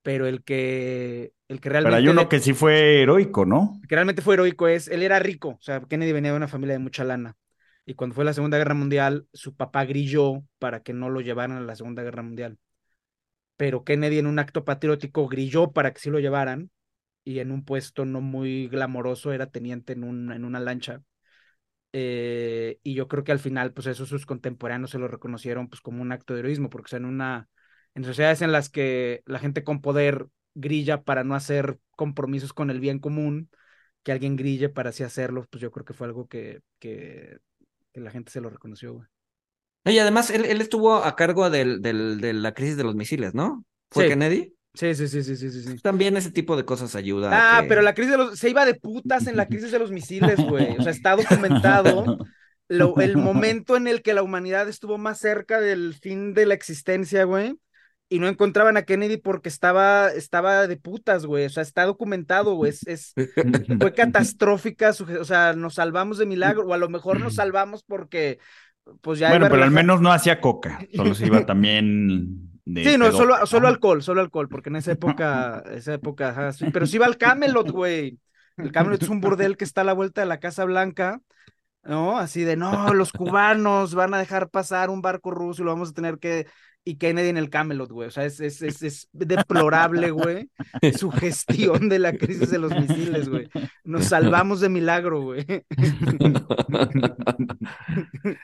D: Pero el que, el que
B: Pero
D: realmente,
B: hay uno
D: le-
B: que sí fue heroico, ¿no?
D: que realmente fue heroico es, él era rico, o sea, Kennedy venía de una familia de mucha lana. Y cuando fue la Segunda Guerra Mundial, su papá grilló para que no lo llevaran a la Segunda Guerra Mundial. Pero Kennedy en un acto patriótico grilló para que sí lo llevaran y en un puesto no muy glamoroso era teniente en, un, en una lancha. Eh, y yo creo que al final, pues eso sus contemporáneos se lo reconocieron pues como un acto de heroísmo, porque o sea, en una, en sociedades en las que la gente con poder grilla para no hacer compromisos con el bien común, que alguien grille para así hacerlo, pues yo creo que fue algo que, que, que la gente se lo reconoció, güey.
C: Y además, él, él estuvo a cargo del, del- de la crisis de los misiles, ¿no? ¿Fue
D: Sí.
C: Kennedy?
D: Sí, sí, sí, sí, sí, sí. sí.
C: También ese tipo de cosas ayuda.
D: Ah,
C: que-
D: pero la crisis de los... Se iba de putas en la crisis de los misiles, güey. O sea, está documentado lo- el momento en el que la humanidad estuvo más cerca del fin de la existencia, güey. y no encontraban a Kennedy porque estaba, estaba de putas, güey. O sea, está documentado, güey. Es, es- fue catastrófica, su- o sea, nos salvamos de milagro, o a lo mejor nos salvamos porque, pues ya
B: Bueno, pero al menos no hacía coca, solo se iba también de
D: Sí, no, solo, solo alcohol, solo alcohol, porque en esa época, esa época, ajá, sí, pero sí iba al Camelot, güey. El Camelot es un burdel que está a la vuelta de la Casa Blanca, ¿no? Así de, no, los cubanos van a dejar pasar un barco ruso y lo vamos a tener que... Y Kennedy en el Camelot, güey. O sea, es, es, es, es deplorable, güey, su gestión de la crisis de los misiles, güey. Nos salvamos de milagro, güey.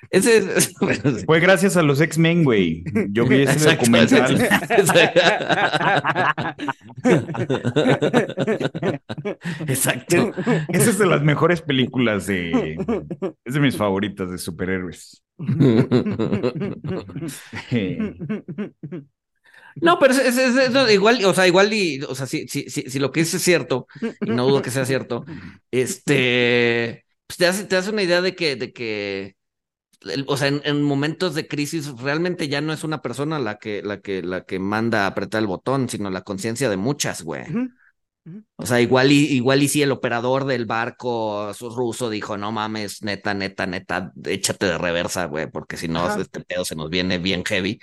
C: Ese es.
B: Fue gracias a los X-Men, güey. Yo vi ese
C: Exacto,
B: documental.
C: Exacto.
B: Esa es de las mejores películas de... Es de mis favoritas de superhéroes.
C: No, pero es, es- igual, o sea, igual y, o sea, si, lo que dices es cierto, y no dudo que sea cierto, este, pues te hace, te hace una idea de que, de que, o sea, en, en momentos de crisis realmente ya no es una persona la que, la que, la que manda a apretar el botón, sino la conciencia de muchas, güey. O sea, igual y, igual y si el operador del barco su ruso dijo, no mames, neta, neta, neta, échate de reversa, güey, porque si no,
D: Ajá.
C: este pedo se nos viene bien heavy.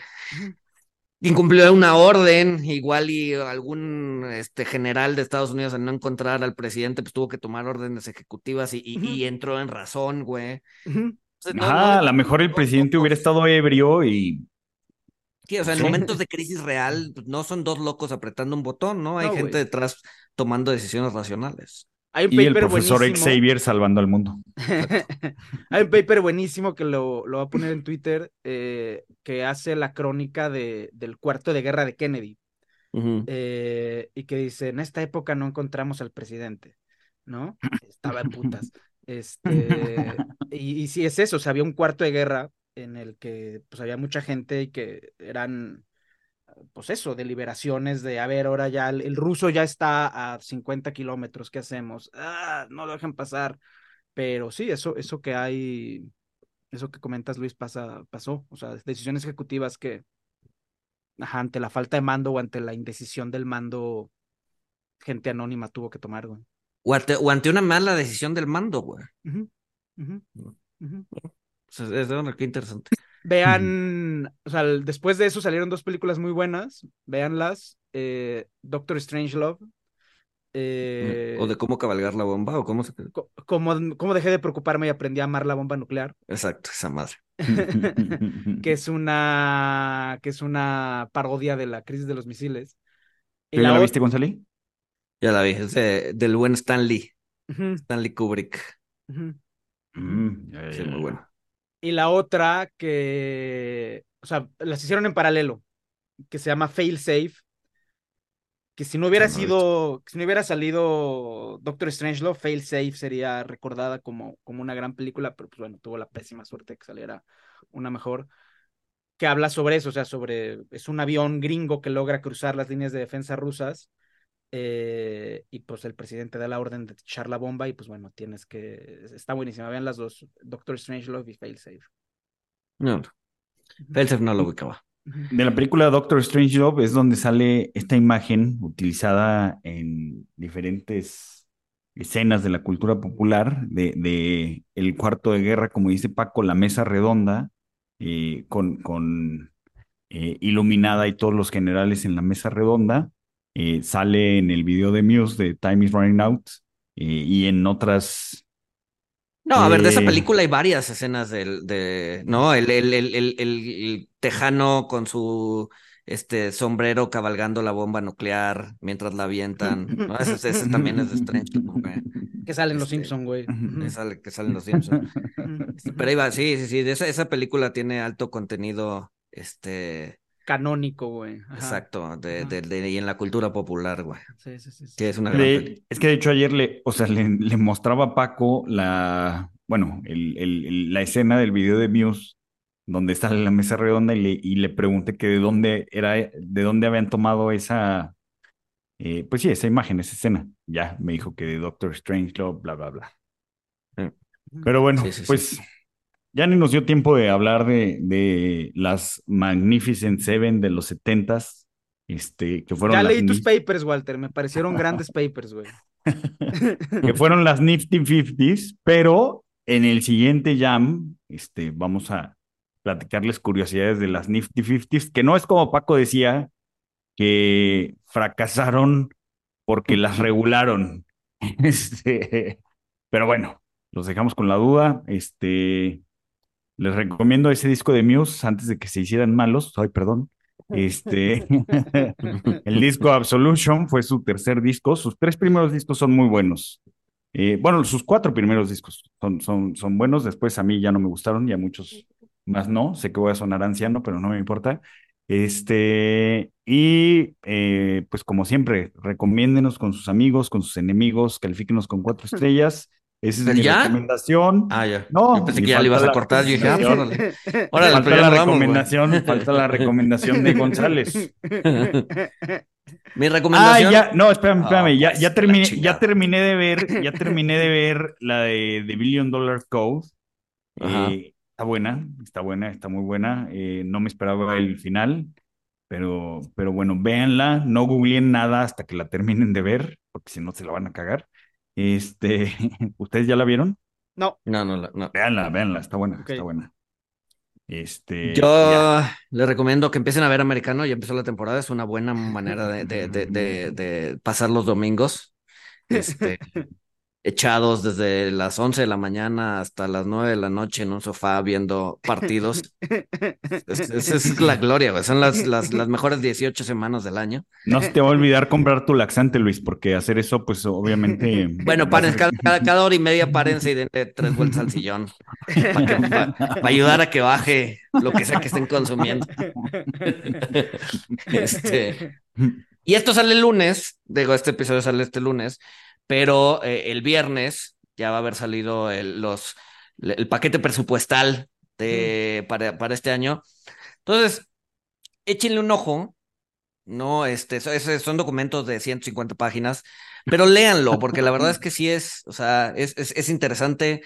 C: Incumplió una orden, igual y algún este, general de Estados Unidos al no encontrar al presidente, pues tuvo que tomar órdenes ejecutivas y, y,
D: Ujú.
C: y entró en razón, güey. Entonces, no-
B: Ajá,
C: no-
B: a lo mejor el
C: no-
B: presidente
C: no-
B: hubiera estado ebrio y
C: Sí, o sea, en
B: Sí.
C: momentos de crisis real, no son dos locos apretando un botón, ¿no? Hay
D: No,
C: gente detrás tomando decisiones racionales.
D: Hay un
B: y el
D: paper
B: profesor
D: buenísimo.
B: Xavier salvando al mundo.
D: Hay un paper buenísimo que lo, lo voy a poner en Twitter eh, que hace la crónica de, del cuarto de guerra de Kennedy eh, y que dice, en esta época no encontramos al presidente, ¿no? Estaba en putas. Este, y, y sí es eso, o sea, había un cuarto de guerra en el que pues había mucha gente y que eran, pues eso, deliberaciones de, a ver, ahora ya el, el ruso ya está a 50 kilómetros, ¿qué hacemos? Ah, no lo dejan pasar. Pero sí, eso, eso que hay, eso que comentas, Luis, pasa, pasó. O sea, decisiones ejecutivas que, ajá, ante la falta de mando o ante la indecisión del mando, gente anónima tuvo que tomar, güey.
C: O ante, o ante una mala decisión del mando, güey.
D: Ujú.
C: O sea, es, es- qué interesante.
D: Vean, o sea, después de eso salieron dos películas muy buenas, véanlas, eh, Doctor Strangelove, eh,
C: O de cómo cabalgar la bomba, o cómo se...
D: cómo, cómo dejé de preocuparme y aprendí a amar la bomba nuclear,
C: Exacto, esa madre.
D: que es una, que es una parodia de la crisis de los misiles. Y
B: ¿Tú ya la
D: ot-
B: viste, González?
C: Ya la vi, es de- del buen Stan Lee,
D: Ujú,
C: Stanley Kubrick.
B: Mm, ya,
C: Sí, muy bueno.
D: Y la otra que, o sea, las hicieron en paralelo, que se llama Fail Safe, que si no hubiera
C: no
D: sido, si no hubiera salido Doctor Strangelove, Fail Safe sería recordada como, como una gran película, pero pues bueno, tuvo la pésima suerte de que saliera una mejor, que habla sobre eso, o sea, sobre, es un avión gringo que logra cruzar las líneas de defensa rusas, eh, y pues el presidente da la orden de echar la bomba y pues bueno, tienes que, está buenísima, vean las dos, Doctor Strangelove y Fail Safe.
C: No, no. Felser no lo ubicaba.
B: De la película Doctor Strangelove es donde sale esta imagen utilizada en diferentes escenas de la cultura popular de, de el cuarto de guerra, como dice Paco, la mesa redonda, eh, con, con eh, iluminada y todos los generales en la mesa redonda. Eh, sale en el video de Muse de Time is Running Out eh, y en otras
C: No, a ver, de esa
B: Eh.
C: película hay varias escenas del, de, ¿no? El, el, el, el, el tejano con su este sombrero cabalgando la bomba nuclear mientras la avientan. ¿no? Ese, ese también es de Strange, güey.
D: Que salen los
C: Este,
D: Simpson, güey.
C: Que salen los Simpsons.
D: Ujú.
C: Pero ahí va, sí, sí, sí. de esa, esa película tiene alto contenido, este,
D: Canónico, güey. Ajá.
C: exacto, de, de, de- y en la cultura popular, güey.
D: Sí, sí, sí. sí.
C: Que es una gran
B: De-
C: película.
B: es que de hecho ayer le, o sea, le, le mostraba a Paco la, bueno, el, el- el- la escena del video de Muse donde está la mesa redonda y le, y le pregunté que de dónde era, de dónde habían tomado esa, eh, pues sí, esa imagen, esa escena. Ya me dijo que de Doctor Strangelove, bla, bla, bla. Pero bueno,
C: Sí, sí, sí.
B: Ya ni nos dio tiempo de hablar de, de las Magnificent Seven de los setentas. este, que fueron
D: Ya leí tus papers, Walter, me parecieron grandes papers, güey.
B: que fueron las Nifty 50s, pero en el siguiente jam, este, vamos a platicarles curiosidades de las Nifty 50s, que no es como Paco decía, que fracasaron porque las regularon. Este, pero bueno, los dejamos con la duda. Este, les recomiendo ese disco de Muse antes de que se hicieran malos. Ay, perdón. Este, el disco Absolution fue su tercer disco. Sus tres primeros discos son muy buenos. Eh, bueno, sus cuatro primeros discos son, son, son buenos. Después a mí ya no me gustaron y a muchos más no. Sé que voy a sonar anciano, pero no me importa. Este, y eh, pues como siempre, recomiéndenos con sus amigos, con sus enemigos, califíquenos con cuatro estrellas. Esa es mi
C: ¿Ya?
B: recomendación.
C: Ah, ya.
B: No,
C: Yo pensé que ya le ibas a
B: la
C: cortar. Yo dije, ah, pues, órale. Órale,
B: Falta la
C: vamos,
B: recomendación, falta la recomendación de González.
C: Mi
B: Ah,
C: recomendación.
B: ya, no, espérame,
C: Ah,
B: espérame, ya,
C: pues,
B: ya terminé, ya terminé de ver, ya terminé de ver la de, de Billion Dollar Code. Eh, está buena, está buena, está muy buena. Eh, no me esperaba el final, pero, pero bueno, véanla, no googleen nada hasta que la terminen de ver, porque si no se la van a cagar. Este, ¿ustedes ya la vieron?
D: No,
C: No, no, no.
B: Véanla, véanla, está buena, está buena. Este,
C: Yo
B: ya.
C: les recomiendo que empiecen a ver americano, ya empezó la temporada, es una buena manera de, de, de, de, de pasar los domingos, este, echados desde las 11 de la mañana hasta las 9 de la noche en un sofá viendo partidos. Es- es- Esa es la gloria, güey. Son las, las, las mejores 18 semanas del año.
B: No se te va a olvidar comprar tu laxante, Luis, porque hacer eso, pues obviamente.
C: Bueno, paren, cada, cada hora y media párense y denle tres vueltas al sillón para ayudar a que baje lo que sea que estén consumiendo. Este, y esto sale el lunes, digo, este episodio sale este lunes, pero eh, el viernes ya va a haber salido el, los, el paquete presupuestal de, para, para este año. Entonces, échenle un ojo, ¿no? Este, so- es- son documentos de 150 páginas, pero léanlo, porque la verdad es que sí es, o sea, es, es, es interesante,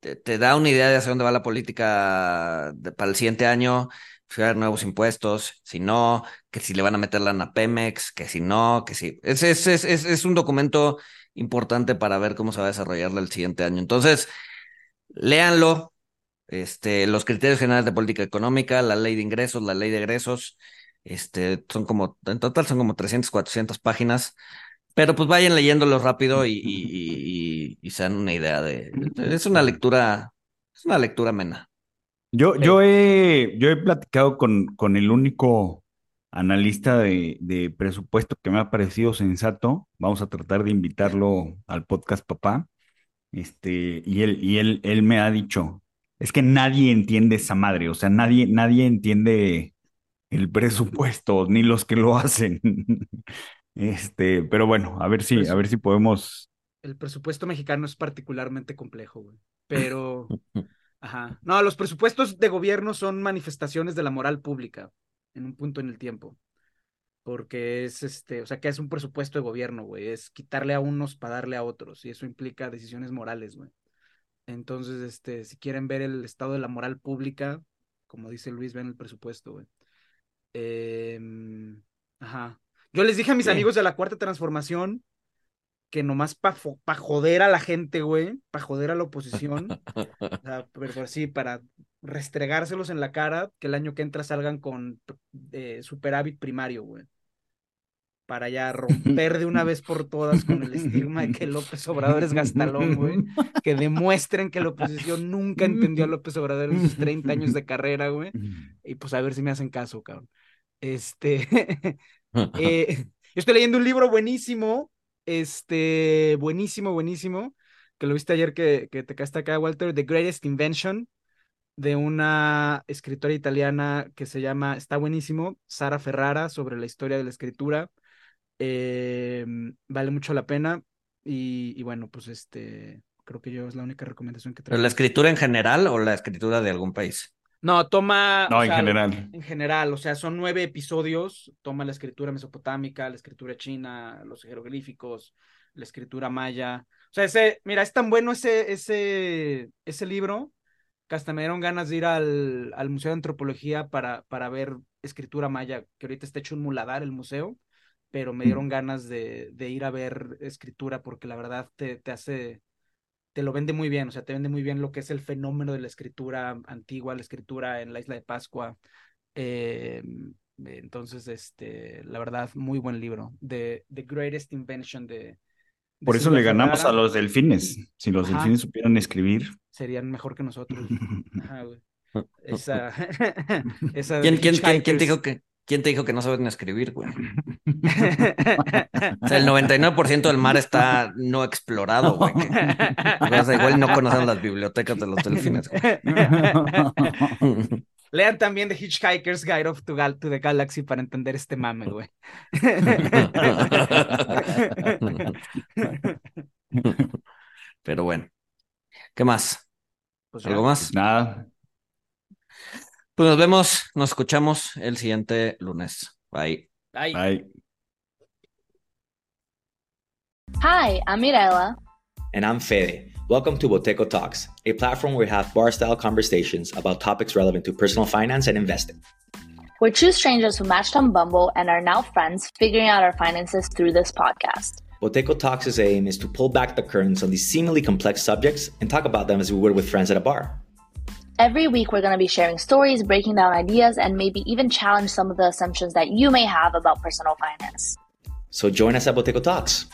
C: te, te da una idea de hacia dónde va la política de- para el siguiente año, si va a haber nuevos impuestos, si no, que si le van a meter lana a Pemex, que si no, que si. Es, es, es, es, es un documento importante para ver cómo se va a desarrollar el siguiente año. Entonces, léanlo. Este, los criterios generales de política económica, la ley de ingresos, la ley de egresos, este, son como, en total son como 300, 400 páginas, pero pues vayan leyéndolos rápido y, y, y, y- se dan una idea de, es una lectura, es una lectura amena.
B: Yo, yo he, yo he platicado con, con el único analista de, de presupuesto que me ha parecido sensato. Vamos a tratar de invitarlo al podcast Papá. Este, y él, y él, él me ha dicho, es que nadie entiende esa madre, o sea, nadie, nadie entiende el presupuesto, ni los que lo hacen. Este, pero bueno, a ver si, a ver si podemos.
D: el presupuesto mexicano es particularmente complejo, güey. Pero, ajá. No, los presupuestos de gobierno son manifestaciones de la moral pública en un punto en el tiempo. Porque es este, o sea, que es un presupuesto de gobierno, güey. Es quitarle a unos para darle a otros. Y eso implica decisiones morales, güey. Entonces, este, si quieren ver el estado de la moral pública, como dice Luis, ven el presupuesto, güey. Em, ajá. Yo les dije a mis
C: Sí.
D: amigos de la cuarta transformación que nomás para joder a la gente, güey, para joder a la oposición, o sea, pero, pero sí, para restregárselos en la cara, que el año que entra salgan con eh, superávit primario, güey. Para ya romper de una vez por todas con el estigma de que López Obrador es gastalón, güey. Que demuestren que la oposición nunca entendió a López Obrador en sus 30 años de carrera, güey. Y pues a ver si me hacen caso, cabrón. Este, eh, yo estoy leyendo un libro buenísimo, este, buenísimo, buenísimo, que lo viste ayer que, que te quedaste acá, Walter, The Greatest Invention, de una escritora italiana que se llama, está buenísimo, Sara Ferrara, sobre la historia de la escritura. Eh, vale mucho la pena. Y, y, bueno, pues este, creo que yo es la única recomendación que traigo.
C: ¿La escritura en general o la escritura de algún país?
D: No, toma.
B: No, en
D: sea,
B: general.
D: En general, o sea, son nueve episodios. Toma la escritura mesopotámica, la escritura china, los jeroglíficos, la escritura maya. O sea, ese, mira, es tan bueno ese, ese, ese libro que hasta me dieron ganas de ir al, al Museo de Antropología para, para ver escritura maya, que ahorita está hecho un muladar el museo, pero me dieron ganas de, de ir a ver escritura porque la verdad te, te hace, te lo vende muy bien, o sea, te vende muy bien lo que es el fenómeno de la escritura antigua, la escritura en la isla de Pascua. Eh, entonces, este, la verdad, muy buen libro. The, The Greatest Invention de... de
B: Por eso
D: Silvia
B: le ganamos
D: Ferrara.
B: a los delfines. Si los
D: Ajá.
B: delfines supieran escribir.
D: Serían mejor que nosotros. Ajá, güey. Esa, esa
C: ¿Quién, quién, quién, te dijo que, quién te dijo que no saben escribir, güey? O sea, el 99% del mar está no explorado, güey. que- o sea, igual no conocen las bibliotecas de los delfines, güey.
D: Lean también The Hitchhiker's Guide of to, Gal- to the Galaxy para entender este mame, güey.
C: Pero bueno, ¿qué más?
D: Pues ya.
C: ¿Algo más?
B: Pues nada.
C: Pues nos vemos, nos escuchamos el siguiente lunes. Bye.
D: Ay.
B: Bye.
E: Hi, I'm Mirella.
F: And I'm Fede. Welcome to Boteco Talks, a platform where we have bar style conversations about topics relevant to personal finance and investing.
E: We're two strangers who matched on Bumble and are now friends, figuring out our finances through this podcast.
F: Boteco Talks' aim is to pull back the curtains on these seemingly complex subjects and talk about them as we would with friends at a bar.
E: Every week, we're going to be sharing stories, breaking down ideas, and maybe even challenge some of the assumptions that you may have about personal finance.
F: So join us at Boteco Talks.